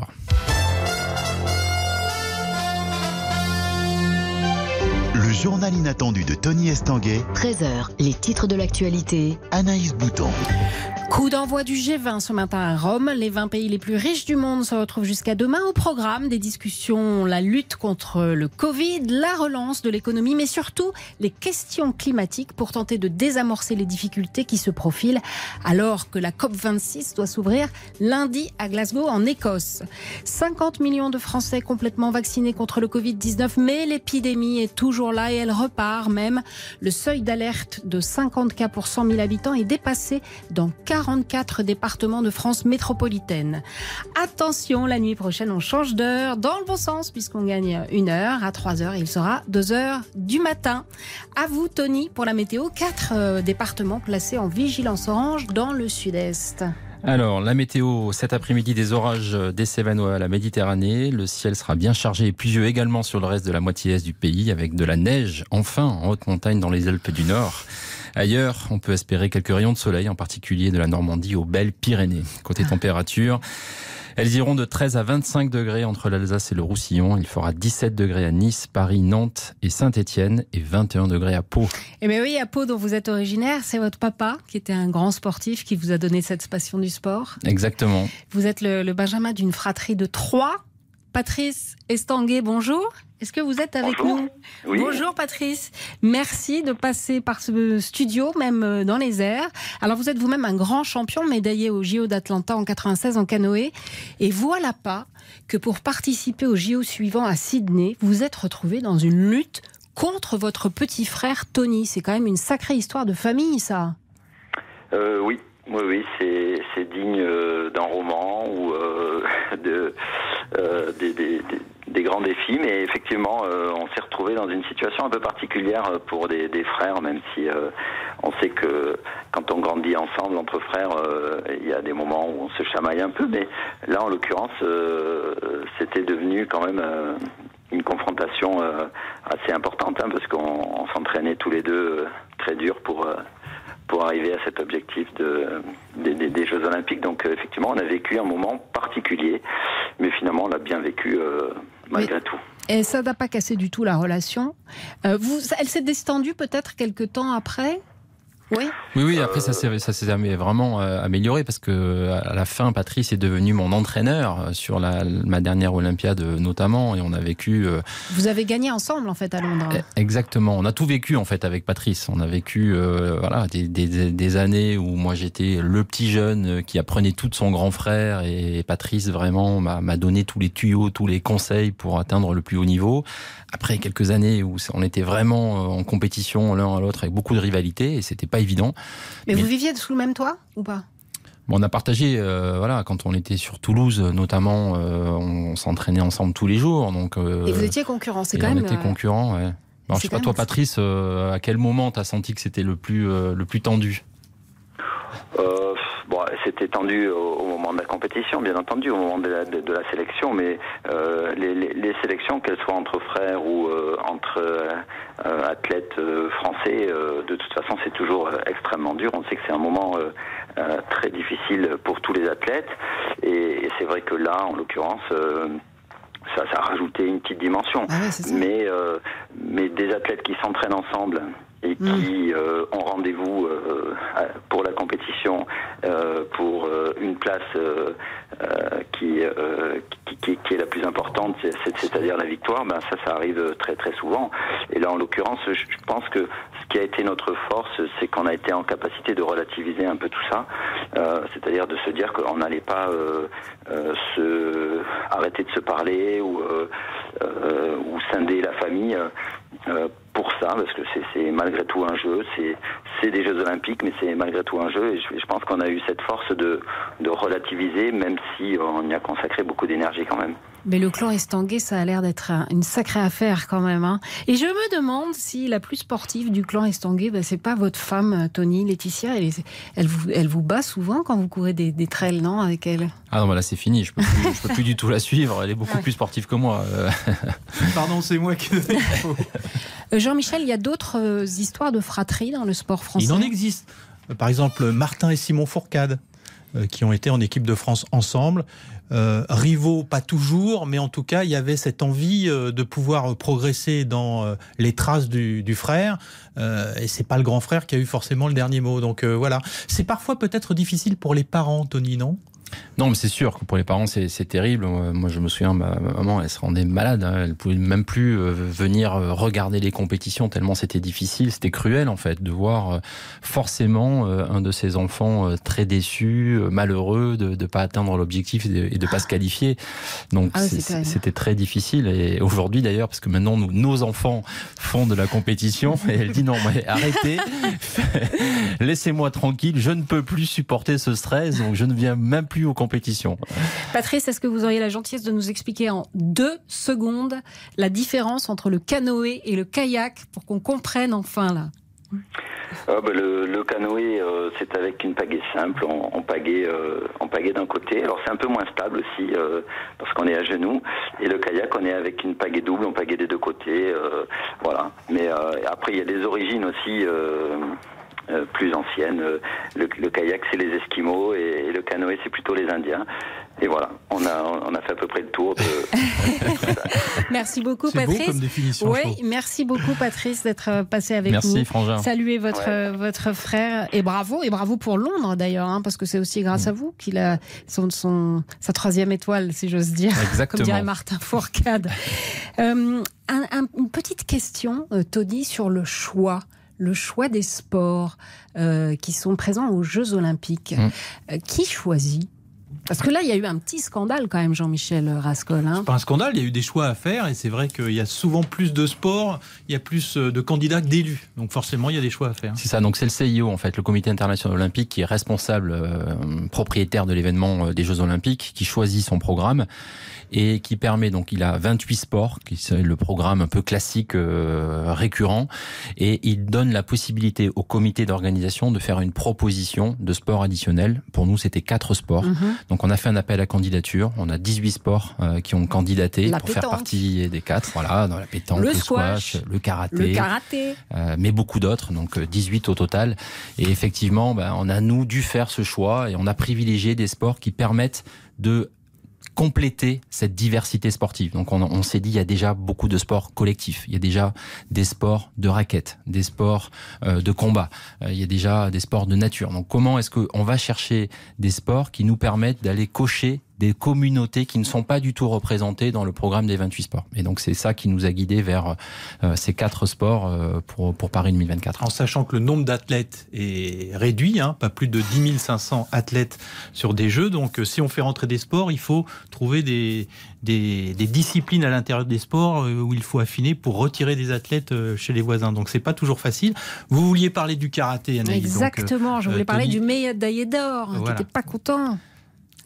Le journal inattendu de Tony Estanguet, 13h, les titres de l'actualité. Anaïs Bouton. Coup d'envoi du G20 ce matin à Rome. Les 20 pays les plus riches du monde se retrouvent jusqu'à demain au programme des discussions, la lutte contre le Covid, la relance de l'économie, mais surtout les questions climatiques pour tenter de désamorcer les difficultés qui se profilent alors que la COP26 doit s'ouvrir lundi à Glasgow en Écosse. 50 millions de Français complètement vaccinés contre le Covid-19, mais l'épidémie est toujours là et elle repart même. Le seuil d'alerte de 50 cas pour 100 000 habitants est dépassé dans 44 départements de France métropolitaine. Attention, la nuit prochaine, on change d'heure dans le bon sens puisqu'on gagne une heure à 3 heures il sera 2 heures du matin. À vous, Tony, pour la météo. Quatre euh, départements placés en vigilance orange dans le sud-est. Alors, la météo, cet après-midi, des orages des à la Méditerranée. Le ciel sera bien chargé et pluvieux également sur le reste de la moitié est du pays, avec de la neige, enfin, en haute montagne dans les Alpes du Nord. Ailleurs, on peut espérer quelques rayons de soleil, en particulier de la Normandie aux belles Pyrénées. Côté température, elles iront de 13 à 25 degrés entre l'Alsace et le Roussillon. Il fera 17 degrés à Nice, Paris, Nantes et Saint-Étienne et 21 degrés à Pau. Eh bien oui, à Pau, dont vous êtes originaire, c'est votre papa qui était un grand sportif qui vous a donné cette passion du sport. Exactement. Vous êtes le, le Benjamin d'une fratrie de trois. Patrice Estanguet, bonjour. Est-ce que vous êtes avec Bonjour. nous Oui. Bonjour Patrice. Merci de passer par ce studio, même euh, dans les airs. Alors vous êtes vous-même un grand champion médaillé au JO d'Atlanta en 96 en canoë. Et voilà pas que pour participer au JO suivant à Sydney, vous êtes retrouvé dans une lutte contre votre petit frère Tony. C'est quand même une sacrée histoire de famille, ça. Euh, oui, oui, oui, c'est digne euh, d'un roman ou euh, de euh, des, grands défis, mais effectivement, euh, on s'est retrouvé dans une situation un peu particulière pour des, frères, même si euh, on sait que quand on grandit ensemble entre frères, il y a des moments où on se chamaille un peu, mais là, en l'occurrence, c'était devenu quand même une confrontation assez importante, hein, parce qu'on on s'entraînait tous les deux très dur pour pour arriver à cet objectif de, des- des- des Jeux Olympiques. Donc euh, effectivement, on a vécu un moment particulier, mais finalement, on l'a bien vécu euh, malgré tout. Et ça n'a pas cassé du tout la relation. Euh, vous, elle s'est distendue peut-être quelques temps après? Oui Oui, oui, après ça s'est ça s'est amé- vraiment euh, amélioré parce que à la fin, Patrice est devenu mon entraîneur euh, sur la, ma dernière Olympiade euh, notamment et on a vécu Vous avez gagné ensemble en fait à Londres. exactement, on a tout vécu en fait avec Patrice. On a vécu euh, voilà des, des, des années où moi j'étais le petit jeune qui apprenait tout de son grand frère et Patrice vraiment m'a m'a donné tous les tuyaux, tous les conseils pour atteindre le plus haut niveau. Après quelques années où on était vraiment en compétition l'un à l'autre avec beaucoup de rivalité et c'était pas évident. Mais, Mais- vous viviez sous le même toit ou pas? Bon, on a partagé, euh, voilà, quand on était sur Toulouse, notamment, euh, on s'entraînait ensemble tous les jours, donc. euh, Et vous étiez concurrents, c'est quand on même. était euh, concurrents, ouais. Alors, je sais pas toi, Patrice, à quel moment t'as senti que c'était le plus le plus tendu? Euh, bon, c'était tendu au, au moment de la compétition, bien entendu, au moment de la, de, de la sélection, mais euh, les, les, les sélections, qu'elles soient entre frères ou euh, entre euh, athlètes euh, français, euh, de toute façon, c'est toujours extrêmement dur. On sait que c'est un moment euh, euh, très difficile pour tous les athlètes, et, et c'est vrai que là, en l'occurrence. euh, ça, ça a rajouté une petite dimension. mais, euh, mais des athlètes qui s'entraînent ensemble et qui euh, ont rendez-vous euh, pour la compétition euh, pour euh, une place euh, euh, qui, euh, qui, qui- qui est la plus importante, c'est- c'est- c'est-à-dire la victoire, ben ça, ça arrive très très souvent. Et là, en l'occurrence, je pense que ce qui a été notre force, c'est qu'on a été en capacité de relativiser un peu tout ça, euh, c'est-à-dire de se dire qu'on n'allait pas euh, euh, se arrêter de se parler ou euh, euh, ou scinder la famille pour ça, parce que c'est- malgré tout un jeu, c'est des Jeux Olympiques, mais c'est malgré tout un jeu, et je, je pense qu'on a eu cette force de, de relativiser, même si on y a consacré beaucoup d'énergie quand même. Mais le clan estanguet, ça a l'air d'être un- une sacrée affaire quand même. hein. Et je me demande si la plus sportive du clan estanguet, ben, c'est pas votre femme, euh, Tony, Laetitia. Elle, vous, elle vous bat souvent quand vous courez des, des trails, non, avec elle? Ah non, bah là c'est fini, je peux, plus, je peux plus du tout la suivre, elle est beaucoup plus sportive que moi. euh. Pardon, c'est moi qui. Euh, Jean-Michel, il y a d'autres euh, histoires de fratrie dans le sport français? Il en existe. Euh, Par exemple, Martin et Simon Fourcade, qui ont été en équipe de France ensemble. Rivaux, pas toujours, mais en tout cas, il y avait cette envie de pouvoir progresser dans les traces du, frère. Euh, et c'est pas le grand frère qui a eu forcément le dernier mot. Donc voilà. C'est parfois peut-être difficile pour les parents, Tony, non? Non, mais c'est sûr que pour les parents, c'est c'est terrible. Euh, Moi, je me souviens, ma ma maman, elle se rendait malade. hein. Elle pouvait même plus euh, venir euh, regarder les compétitions tellement c'était difficile. C'était cruel, en fait, de voir forcément un de ses enfants très déçu, malheureux de ne pas atteindre l'objectif et de, de pas se qualifier. Donc, Ah c'était très difficile. Et aujourd'hui, d'ailleurs, parce que maintenant, nous, nos enfants font de la compétition, et elle dit non, mais arrêtez, laissez-moi tranquille, je ne peux plus supporter ce stress, donc je ne viens même plus aux compétitions. Patrice, est-ce que vous auriez la gentillesse de nous expliquer en deux secondes la différence entre le canoë et le kayak pour qu'on comprenne enfin là? Ah, bah, le, le canoë, euh, c'est avec une pagaie simple, en, en pagaie, euh, en pagaie d'un côté. Alors c'est un peu moins stable aussi euh, parce qu'on est à genoux. Et le kayak, on est avec une pagaie double, en pagaie des deux côtés. euh, voilà. Mais euh, après, il y a des origines aussi. Euh, plus anciennes. Euh, Le, le kayak, c'est les Esquimaux et, et le canoë, c'est plutôt les Indiens. Et voilà, on a, on a fait à peu près le tour de, Merci beaucoup, C'est beau Patrice. comme définition, Oui, merci beaucoup, Patrice, d'être euh, passé avec Merci, nous. Frangin. Saluez votre, votre frère et bravo, et bravo pour Londres d'ailleurs, hein, parce que c'est aussi grâce à Mm. vous qu'il a son, son, sa troisième étoile, si j'ose dire, Exactement. comme dirait Martin Fourcade. Euh, un- un- une petite question, Tony, sur le choix. Le choix des sports euh, qui sont présents aux Jeux Olympiques. Mm. Euh, qui choisit? Parce que là, il y a eu un petit scandale quand même, Jean-Michel Rascol. Hein. pas un scandale, il y a eu des choix à faire et c'est vrai qu'il y a souvent plus de sport, il y a plus euh, de candidats que d'élus. Donc forcément, il y a des choix à faire. C'est ça, donc c'est le CIO, en fait, le Comité international olympique, qui est responsable, euh, propriétaire de l'événement euh, des Jeux olympiques, qui choisit son programme et qui permet, donc il a 28 sports, qui c'est le programme un peu classique, euh, récurrent, et il donne la possibilité au comité d'organisation de faire une proposition de sport additionnel. Pour nous, c'était quatre sports. Mhm. Donc on a fait un appel à candidature, on a 18 sports euh, qui ont candidaté La pour faire partie des quatre, voilà, dans la pétanque, Le le, squash, squash, le karaté, Le karaté. euh, mais beaucoup d'autres, donc euh, 18 au total. Et effectivement, ben, on a nous dû faire ce choix et on a privilégié des sports qui permettent de compléter cette diversité sportive. Donc on, s'est dit il y a déjà beaucoup de sports collectifs, il y a déjà des sports de raquettes, des sports euh, de combat, euh, il y a déjà des sports de nature. Donc comment est-ce qu'on va chercher des sports qui nous permettent d'aller cocher des communautés qui ne sont pas du tout représentées dans le programme des 28 sports. Et donc c'est ça qui nous a guidés vers euh, ces quatre sports euh, pour, pour Paris 2024. En sachant que le nombre d'athlètes est réduit, hein, pas plus de 10 500 athlètes sur des jeux. Donc, euh, si on fait rentrer des sports, il faut trouver des, des, des disciplines à l'intérieur des sports euh, où il faut affiner pour retirer des athlètes euh, chez les voisins. Donc, c'est pas toujours facile. Vous vouliez parler du karaté, Anaïs. donc, euh, Exactement, je voulais euh, parler Tony- du médaillé d'or, hein, Voilà. qui n'était pas content,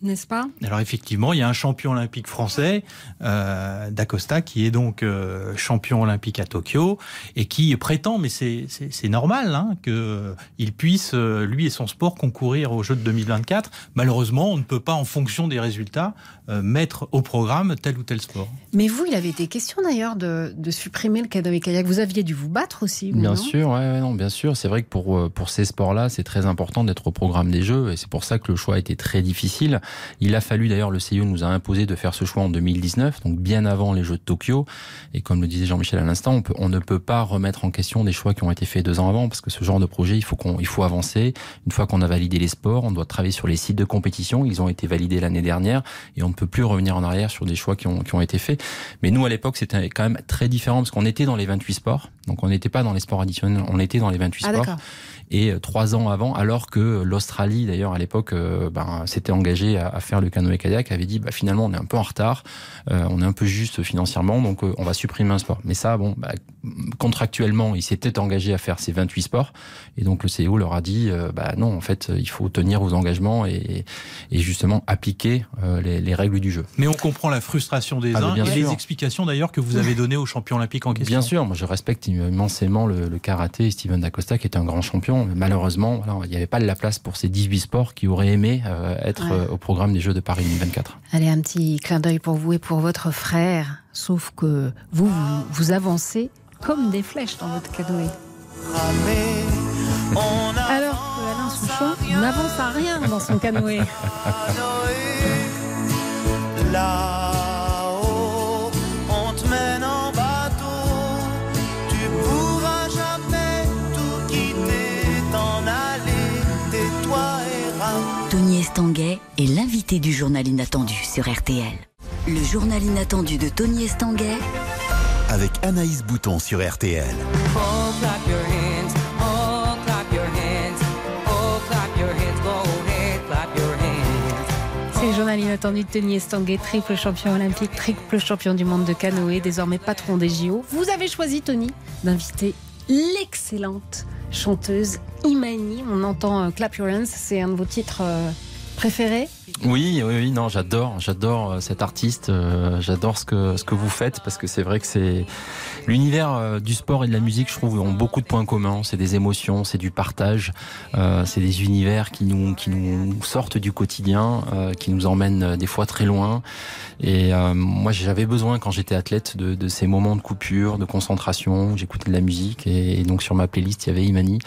n'est-ce pas? Alors effectivement, il y a un champion olympique français, euh, D'Acosta, qui est donc euh, champion olympique à Tokyo et qui prétend, mais c'est normal, hein, qu'il puisse, euh, lui et son sport, concourir aux Jeux de 2024. Malheureusement, on ne peut pas, en fonction des résultats, euh, mettre au programme tel ou tel sport. Mais vous, il avait été question d'ailleurs de, de supprimer le canoë-kayak. Vous aviez dû vous battre aussi, vous, Bien non? sûr, ouais, ouais, non, bien sûr. C'est vrai que pour euh, pour ces sports-là, c'est très important d'être au programme des Jeux, et c'est pour ça que le choix a été très difficile. Il a fallu d'ailleurs, le CIO nous a imposé de faire ce choix en 2019, donc bien avant les Jeux de Tokyo. Et comme le disait Jean-Michel à l'instant, on, ne peut pas remettre en question des choix qui ont été faits deux ans avant, parce que ce genre de projet, il faut il faut avancer. Une fois qu'on a validé les sports, on doit travailler sur les sites de compétition. Ils ont été validés l'année dernière, et on ne peut plus revenir en arrière sur des choix qui ont, qui ont été faits. Mais nous, à l'époque, c'était quand même très différent, parce qu'on était dans les 28 sports, donc on n'était pas dans les sports additionnels, on était dans les 28 Ah, sports et euh, trois ans avant, alors que l'Australie, d'ailleurs, à l'époque, euh, ben, s'était engagée à, à faire le canoë-kayak, avait dit, bah, finalement, on est un peu en retard, euh, on est un peu juste financièrement, donc euh, on va supprimer un sport. Mais ça, bon, bah, contractuellement, ils s'étaient engagés à faire ces 28 sports, et donc le CEO leur a dit, euh, bah non, en fait, il faut tenir vos engagements et, et justement appliquer euh, les, les règles du jeu. Mais on comprend la frustration des Ah, uns bien et sûr. les explications d'ailleurs que vous avez données aux champions olympiques en question. Bien sûr, moi je respecte immensément le, le karaté et Steven Dacosta qui est un grand champion. Mais malheureusement, il n'y avait pas de la place pour ces 18 sports qui auraient aimé euh, être Ouais. euh, au programme des Jeux de Paris 2024. Allez, un petit clin d'œil pour vous et pour votre frère. Sauf que vous, vous, vous avancez comme des flèches dans votre canoë. Alors que Alain Souchon n'avance à rien dans son canoë. Estanguet est l'invité du journal inattendu sur RTL. Le journal inattendu de Tony Estanguet Avec Anaïs Bouton sur RTL. Oh, clap your hands. Oh, clap your hands. Oh, clap your hands. Go ahead, clap your hands. C'est le journal inattendu de Tony Estanguet, triple champion olympique, triple champion du monde de canoë, désormais patron des JO. Vous avez choisi, Tony, d'inviter l'excellente chanteuse Imani. On entend euh, Clap Your Hands, c'est un de vos titres préférés. Oui, oui, oui, non, j'adore, j'adore euh, cet artiste, euh, j'adore ce que ce que vous faites parce que c'est vrai que c'est l'univers euh, du sport et de la musique, je trouve, ont beaucoup de points communs. C'est des émotions, c'est du partage, euh, c'est des univers qui nous qui nous sortent du quotidien, euh, qui nous emmènent euh, des fois très loin. Et moi, j'avais besoin quand j'étais athlète de, de ces moments de coupure, de concentration. J'écoutais de la musique et, et donc sur ma playlist il y avait Imani.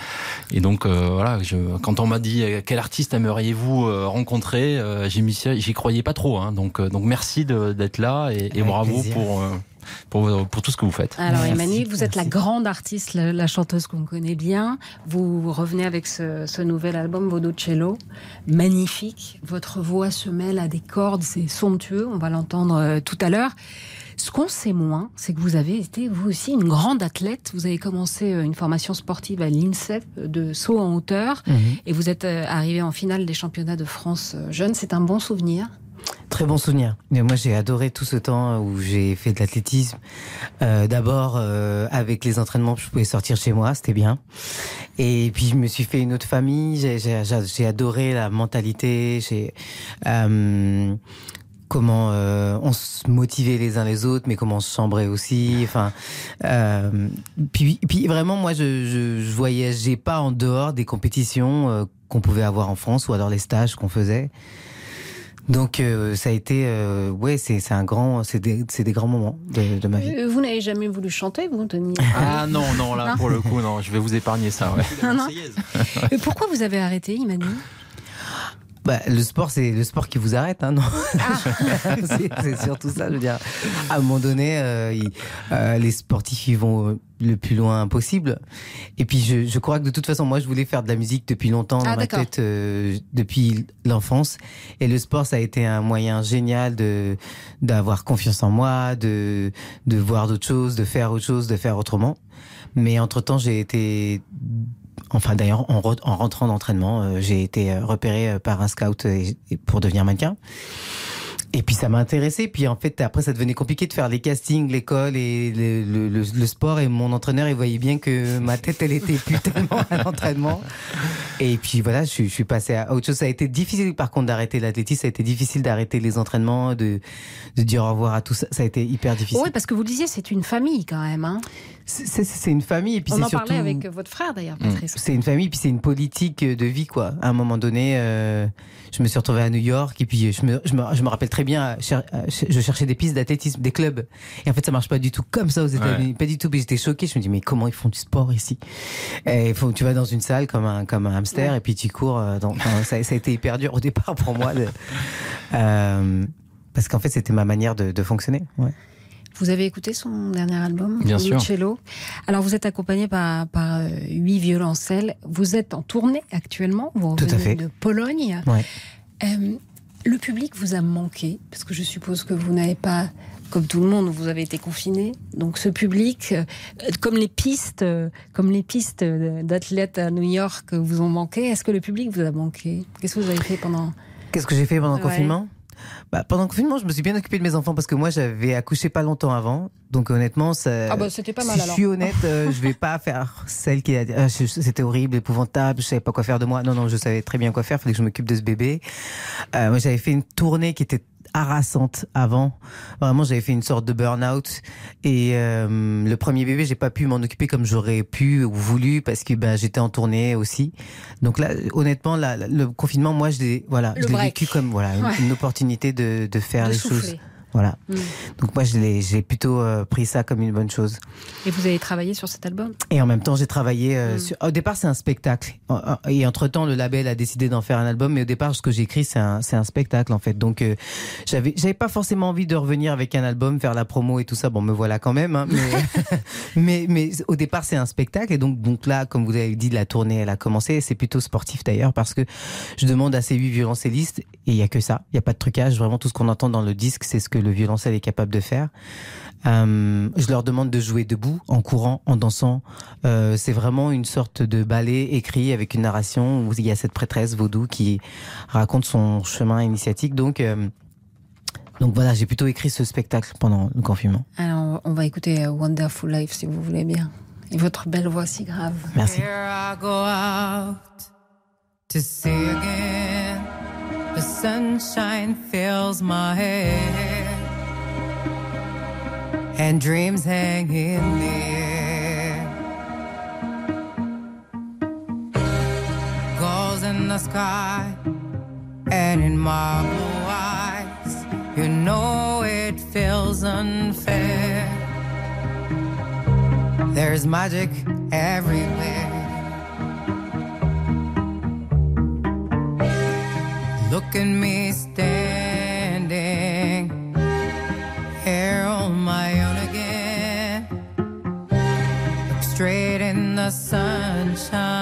Et donc voilà, je, quand on m'a dit quel artiste aimeriez-vous rencontrer, euh, j'y croyais pas trop. Hein. Donc euh, donc merci d'être là et, bravo plaisir. pour, euh, pour pour tout ce que vous faites. Alors. Imani, vous êtes la grande artiste, la, la chanteuse qu'on connaît bien. Vous revenez avec ce, ce nouvel album Vodocello, magnifique. Votre voix se mêle à des cordes, c'est somptueux. On va l'entendre euh, tout à l'heure. Ce qu'on sait moins, c'est que vous avez été vous aussi une grande athlète. Vous avez commencé euh, une formation sportive à l'INSEP de saut en hauteur Mhm. et vous êtes euh, arrivé en finale des championnats de France euh, jeunes. C'est un bon souvenir. Très bon souvenir. Mais moi, j'ai adoré tout ce temps où j'ai fait de l'athlétisme. Euh, D'abord, euh, avec les entraînements, je pouvais sortir chez moi, c'était bien. Et puis, je me suis fait une autre famille. J'ai- adoré la mentalité. J'ai euh, comment euh, on se motivait les uns les autres, mais comment on se chambrait aussi. Enfin, euh, puis, puis vraiment, moi, je, je, je voyageais pas en dehors des compétitions euh, qu'on pouvait avoir en France ou alors les stages qu'on faisait. Donc euh, ça a été euh, ouais c'est c'est un grand c'est des c'est des grands moments de, de ma vie. Vous n'avez jamais voulu chanter, vous, Tony Ah non non là Non? pour le coup non, je vais vous épargner ça. Ouais. Non, non. Et pourquoi vous avez arrêté, Imani Bah, le sport, c'est le sport qui vous arrête, hein, non C'est c'est surtout ça, je veux dire. À un moment donné, euh, il- euh, les sportifs, ils vont euh, le plus loin possible. Et puis, je, je crois que de toute façon, moi, je voulais faire de la musique depuis longtemps dans Ah, ma tête, euh, depuis l'enfance. Et le sport, ça a été un moyen génial de d'avoir confiance en moi, de de voir d'autres choses, de faire autre chose, de faire autrement. Mais entre temps, j'ai été Enfin, d'ailleurs, en, re- en rentrant d'entraînement, euh, j'ai été euh, repéré euh, par un scout pour devenir mannequin. Et puis ça m'a intéressé. Puis en fait, après, ça devenait compliqué de faire les castings, l'école et le, sport. Et mon entraîneur, il voyait bien que ma tête, elle était plus tellement à l'entraînement. Et puis voilà, je, suis- passé à autre chose. Ça a été difficile, par contre, d'arrêter l'athlétisme. Ça a été difficile d'arrêter les entraînements, de, de dire au revoir à tout ça. Ça a été hyper difficile. Oui, parce que vous le disiez, c'est une famille quand même. Hein c'est- c'est c'est une famille et puis On c'est en surtout. parlait avec votre frère d'ailleurs, Patrice. C'est une famille, puis c'est une politique de vie, quoi. À un moment donné, euh, je me suis retrouvé à New York, et puis je me, je me, je me rappelle très bien, cher- euh, je cherchais des pistes d'athlétisme, des clubs. Et en fait, ça marche pas du tout comme ça aux États-Unis, pas du tout. Puis j'étais choquée, je me dis, mais comment ils font du sport ici? Et il faut, tu vas dans une salle comme un, comme un hamster, et puis tu cours. euh, dans- ça, ça a été hyper dur au départ pour moi. de- euh, parce qu'en fait, c'était ma manière de, de fonctionner. Ouais. Vous avez écouté son dernier album, Bien sûr. Cello. Alors vous êtes accompagné par, par euh, huit violoncelles. Vous êtes en tournée actuellement. Vous Tout à fait. de Pologne. Ouais. Euh, le public vous a manqué parce que je suppose que vous n'avez pas, comme tout le monde, vous avez été confiné. Donc ce public, euh, comme les pistes, comme les pistes d'athlètes à New York vous ont manqué. Est-ce que le public vous a manqué? Qu'est-ce que vous avez fait pendant? Qu'est-ce que j'ai fait pendant le Ouais. confinement? Bah, Pendant le confinement, je me suis bien occupé de mes enfants parce que moi, j'avais accouché pas longtemps avant. Donc honnêtement, ça. Ah bah, c'était pas mal, si alors. je suis honnête, euh, je vais pas faire celle qui a dit Ah, c'était horrible, épouvantable, je savais pas quoi faire de moi. Non, non, je savais très bien quoi faire. Fallait que je m'occupe de ce bébé. Euh, moi, j'avais fait une tournée qui était harassante avant. Vraiment, j'avais fait une sorte de burn-out. Et euh, le premier bébé, j'ai pas pu m'en occuper comme j'aurais pu ou voulu parce que ben j'étais en tournée aussi. Donc là, honnêtement, là, le confinement, moi, je l'ai voilà, Le je vécu comme voilà une, opportunité de, de faire De les souffler. choses. Voilà. Mm. Donc moi, j'ai plutôt euh, pris ça comme une bonne chose. Et vous avez travaillé sur cet album? Et en même temps, j'ai travaillé. Mm. euh, sur... Au départ, c'est un spectacle. Et entre temps, le label a décidé d'en faire un album. Mais au départ, ce que j'écris, c'est un, spectacle en fait. Donc, euh, j'avais, j'avais pas forcément envie de revenir avec un album, faire la promo et tout ça. Bon, me voilà quand même. hein, mais, mais, mais au départ, c'est un spectacle. Et donc, donc là, comme vous avez dit, la tournée, elle a commencé. C'est plutôt sportif d'ailleurs parce que je demande à ces huit violoncellistes et il y a que ça. Il y a pas de trucage. Vraiment, tout ce qu'on entend dans le disque, c'est ce que le violoncelle est capable de faire. Euh, je leur demande de jouer debout, en courant, en dansant. Euh, c'est vraiment une sorte de ballet écrit avec une narration où il y a cette prêtresse vaudou qui raconte son chemin initiatique. Donc, euh, donc voilà, j'ai plutôt écrit ce spectacle pendant le confinement. Alors, on va écouter Wonderful Life si vous voulez bien. Et votre belle voix si grave. Merci. Here I go out to see again. The sunshine fills my head, and dreams hang in the air. Goals in the sky, and in my blue eyes, you know it feels unfair. There's magic everywhere. Look at me standing the sunshine.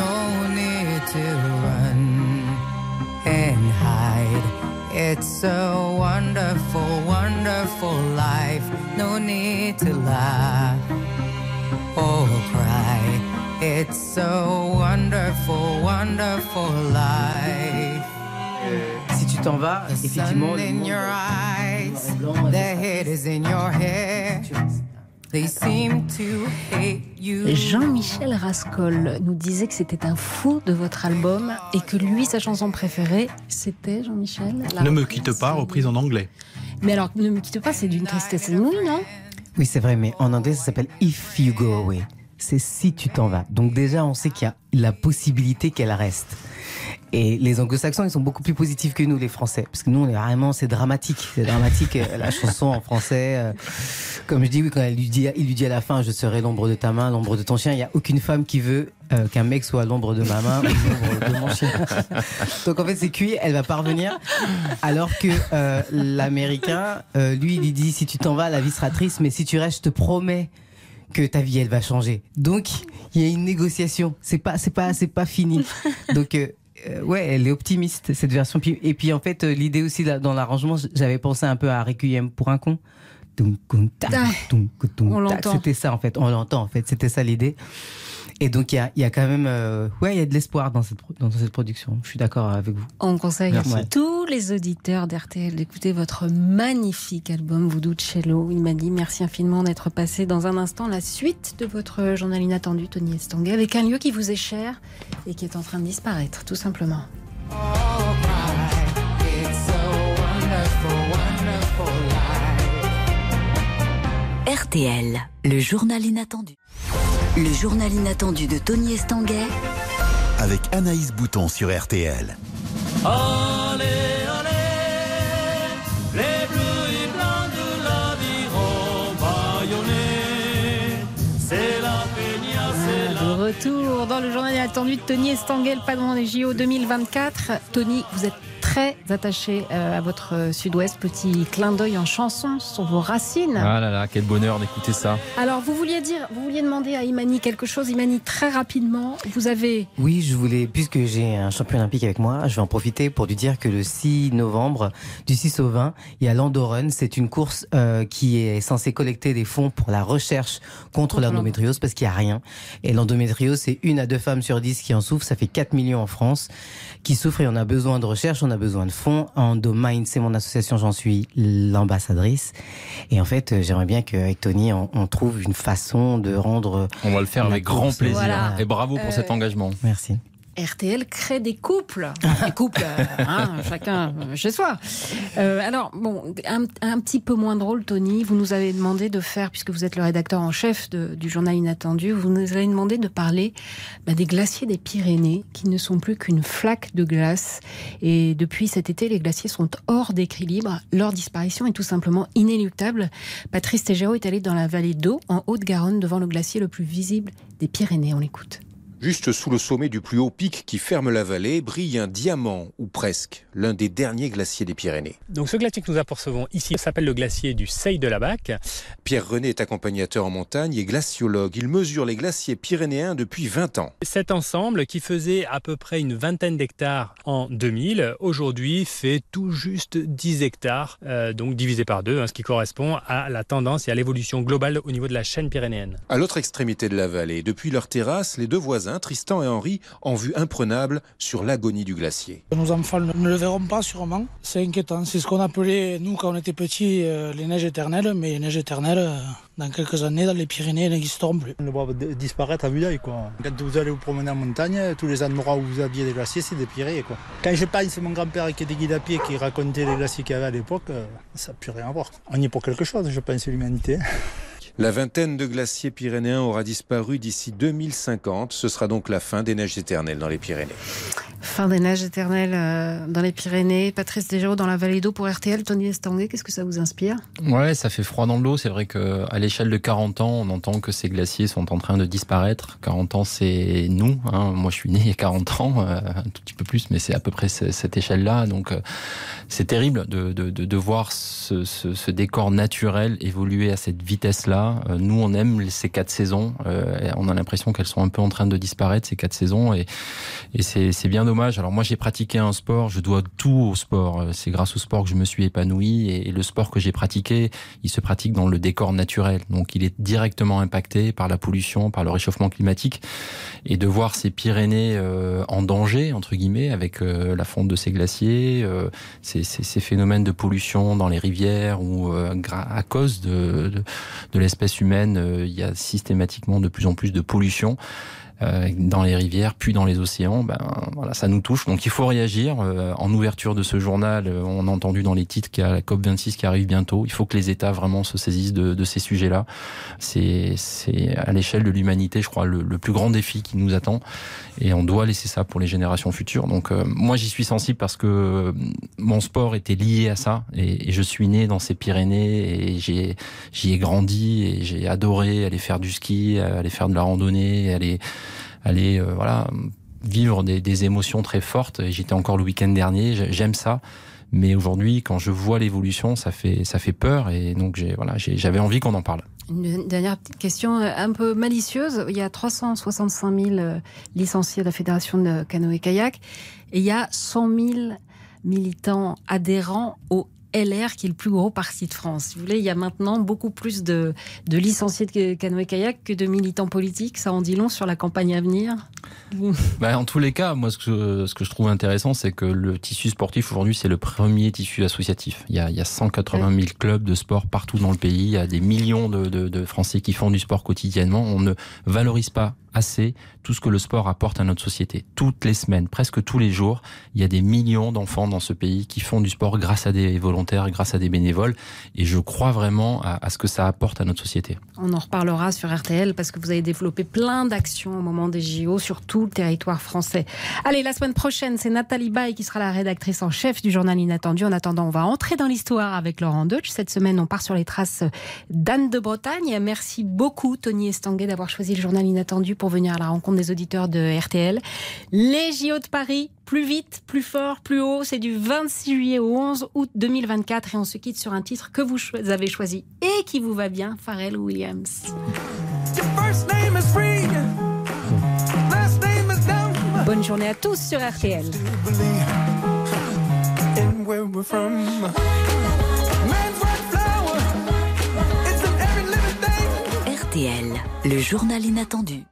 No need to run and hide. It's a wonderful, wonderful life. No need to laugh or cry. It's a wonderful, wonderful life. Si tu t'en vas, effectivement, le monde- your eyes, the head is in your hair. They seem to hate you. Jean-Michel Rascol nous disait que c'était un fou de votre album et que lui, sa chanson préférée, c'était Jean-Michel. Ne me quitte pas, reprise en anglais. Mais alors, ne me quitte pas, c'est d'une tristesse inouïe, non? Oui, c'est vrai, mais en anglais, ça s'appelle If You Go Away. C'est si tu t'en vas. Donc déjà, on sait qu'il y a la possibilité qu'elle reste. Et les anglo-saxons, ils sont beaucoup plus positifs que nous, les Français. Parce que nous, on est vraiment, c'est dramatique. C'est dramatique, euh, la chanson en français. euh, Comme je dis, oui, quand elle lui dit, il lui dit à la fin, je serai l'ombre de ta main, l'ombre de ton chien, il n'y a aucune femme qui veut euh, qu'un mec soit l'ombre de ma main ou l'ombre de mon chien. Donc en fait, c'est cuit, elle va parvenir. Alors que euh, l'américain, euh, lui, il lui dit, si tu t'en vas, la vie sera triste, mais si tu restes, je te promets que ta vie elle va changer. Donc il y a une négociation. C'est pas c'est pas c'est pas fini. Donc euh, euh, ouais, elle est optimiste cette version. Et puis en fait euh, l'idée aussi là, dans l'arrangement, j'avais pensé un peu à Requiem pour un con. C'était ça en fait. On l'entend en fait. C'était ça l'idée. Et donc il y a, il y a quand même euh, ouais il y a de l'espoir dans cette dans cette production. Je suis d'accord avec vous. On conseille Merci. à tous les auditeurs d'RTL d'écouter votre magnifique album Voodoo Cello. Il m'a dit merci infiniment d'être passé dans un instant la suite de votre journal inattendu, Tony Estanguet, avec un lieu qui vous est cher et qui est en train de disparaître, tout simplement. It's a wonderful, wonderful life. RTL, le journal inattendu. Le journal inattendu de Tony Estanguet Avec Anaïs Bouton sur RTL. Allez, allez, les bleus et blancs de l'aviron c'est la peña, c'est la... De retour dans le journal inattendu de Tony Estanguet, le padron des JO 2024. Tony, vous êtes très attaché euh, à votre euh, sud-ouest. Petit clin d'œil en chanson sur vos racines. Ah là là, quel bonheur d'écouter ça. Alors, vous vouliez dire, vous vouliez demander à Imani quelque chose. Imani, très rapidement, vous avez Oui, je voulais, puisque j'ai un champion olympique avec moi, je vais en profiter pour lui dire que le 6 novembre, du 6 au 20, il y a l'Andorun. C'est une course euh, qui est censée collecter des fonds pour la recherche contre l'endométriose parce qu'il n'y a rien. Et l'endométriose, c'est une à deux femmes sur dix qui en souffrent. Ça fait 4 millions en France qui souffrent et on a besoin de recherche, on a besoin de fonds. Endomind, c'est mon association, j'en suis l'ambassadrice. Et en fait, euh, j'aimerais bien qu'avec Tony, on, on trouve une façon de rendre. On va le faire avec grand plaisir. Voilà. Et bravo pour Euh, cet engagement. Merci. RTL crée des couples. Des couples, euh, hein, chacun euh, chez soi. Euh, alors, bon, un, un petit peu moins drôle, Tony, vous nous avez demandé de faire, puisque vous êtes le rédacteur en chef de- du journal Inattendu, vous nous avez demandé de parler bah, des glaciers des Pyrénées, qui ne sont plus qu'une flaque de glace. Et depuis cet été, les glaciers sont hors d'équilibre. Leur disparition est tout simplement inéluctable. Patrice Tégéraud est allé dans la vallée d'eau, en Haute-Garonne, devant le glacier le plus visible des Pyrénées. On l'écoute. Juste sous le sommet du plus haut pic qui ferme la vallée brille un diamant, ou presque, l'un des derniers glaciers des Pyrénées. Donc ce glacier que nous apercevons ici s'appelle le glacier du Sey de la Bac. Pierre René est accompagnateur en montagne et glaciologue. Il mesure les glaciers pyrénéens depuis 20 ans. Cet ensemble qui faisait à peu près une vingtaine d'hectares en 2000, aujourd'hui fait tout juste 10 hectares, euh, donc divisé par deux, hein, ce qui correspond à la tendance et à l'évolution globale au niveau de la chaîne pyrénéenne. À l'autre extrémité de la vallée, depuis leur terrasse, les deux voisins, Tristan et Henri, ont vue imprenable sur l'agonie du glacier. Nos enfants ne le verront pas sûrement. C'est inquiétant. C'est ce qu'on appelait, nous, quand on était petits, euh, les neiges éternelles. Mais les neiges éternelles, euh, dans quelques années, dans les Pyrénées, elles n'existeront plus. On le voit d- disparaître à vue d'œil. quoi. Quand vous allez vous promener en montagne, tous les endroits où vous aviez des glaciers, c'est des Pyrénées. Quoi. Quand je pense, c'est mon grand-père qui était guide à pied, qui racontait les glaciers qu'il y avait à l'époque, euh, ça n'a plus rien à voir. On y est pour quelque chose, je pense, l'humanité. La vingtaine de glaciers pyrénéens aura disparu d'ici 2050. Ce sera donc la fin des neiges éternelles dans les Pyrénées. Fin des neiges éternelles euh, dans les Pyrénées. Patrice Desgiraud dans la vallée d'eau pour RTL. Tony Estanguet, qu'est-ce que ça vous inspire? Ouais, ça fait froid dans le dos. C'est vrai que à l'échelle de 40 ans, on entend que ces glaciers sont en train de disparaître. 40 ans, c'est nous. hein. Moi, je suis né il y a 40 ans, euh, un tout petit peu plus, mais c'est à peu près ce- cette échelle-là. Donc, euh, c'est terrible de, de, de, de voir ce, décor naturel évoluer à cette vitesse-là. Nous, on aime ces quatre saisons. On a l'impression qu'elles sont un peu en train de disparaître ces quatre saisons, et, et c'est bien dommage. Alors moi, j'ai pratiqué un sport. Je dois tout au sport. Euh, C'est grâce au sport que je me suis épanoui, et, le sport que j'ai pratiqué, il se pratique dans le décor naturel. Donc, il est directement impacté par la pollution, par le réchauffement climatique, et de voir ces Pyrénées euh, en danger entre guillemets avec euh, la fonte de ces glaciers, euh, ces, ces, ces phénomènes de pollution dans les rivières ou euh, à cause de, de, de l'espèce humaine, euh, il y a systématiquement de plus en plus de pollution dans les rivières, puis dans les océans, ben voilà, ça nous touche. Donc il faut réagir. Euh, en ouverture de ce journal, euh, on a entendu dans les titres qu'il y a la COP 26 qui arrive bientôt. Il faut que les États vraiment se saisissent de, de ces sujets-là. C'est c'est à l'échelle de l'humanité, je crois, le plus grand défi qui nous attend, et on doit laisser ça pour les générations futures. Donc euh, moi j'y suis sensible parce que euh, mon sport était lié à ça, et, je suis né dans ces Pyrénées et j'ai j'y ai grandi et j'ai adoré aller faire du ski, aller faire de la randonnée, aller aller euh, voilà vivre des, des émotions très fortes. J'étais encore le week-end dernier, j'ai- j'aime ça. Mais aujourd'hui, quand je vois l'évolution, ça fait ça fait peur et donc j'ai voilà j'avais envie qu'on en parle. Une dernière question euh, un peu malicieuse. Il y a 365 000 euh, licenciés de la Fédération de canoë-kayak et il y a 100 000 militants adhérents au LR, qui est le plus gros parti de France. Si vous voulez, il y a maintenant beaucoup plus de, de licenciés de canoë-kayak que de militants politiques. Ça en dit long sur la campagne à venir. Bah, en tous les cas, moi, ce que, ce que je trouve intéressant, c'est que le tissu sportif aujourd'hui, c'est le premier tissu associatif. Il y, a, il y a 180 000 clubs de sport partout dans le pays. Il y a des millions de, de, de Français qui font du sport quotidiennement. On ne valorise pas assez tout ce que le sport apporte à notre société. Toutes les semaines, presque tous les jours, il y a des millions d'enfants dans ce pays qui font du sport grâce à des volontaires, grâce à des bénévoles. Et je crois vraiment à, ce que ça apporte à notre société. On en reparlera sur RTL parce que vous avez développé plein d'actions au moment des JO sur tout le territoire français. Allez, la semaine prochaine, c'est Nathalie Baye qui sera la rédactrice en chef du journal Inattendu. En attendant, on va entrer dans l'histoire avec Laurent Deutsch. Cette semaine, on part sur les traces d'Anne de Bretagne. Merci beaucoup, Tony Estanguet, d'avoir choisi le journal Inattendu pour venir à la rencontre des auditeurs de RTL. Les JO de Paris, plus vite, plus fort, plus haut, c'est du 26 juillet au 11 août 2024 et on se quitte sur un titre que vous avez choisi et qui vous va bien, Pharrell Williams. Bonne journée à tous sur RTL. RTL, le journal inattendu.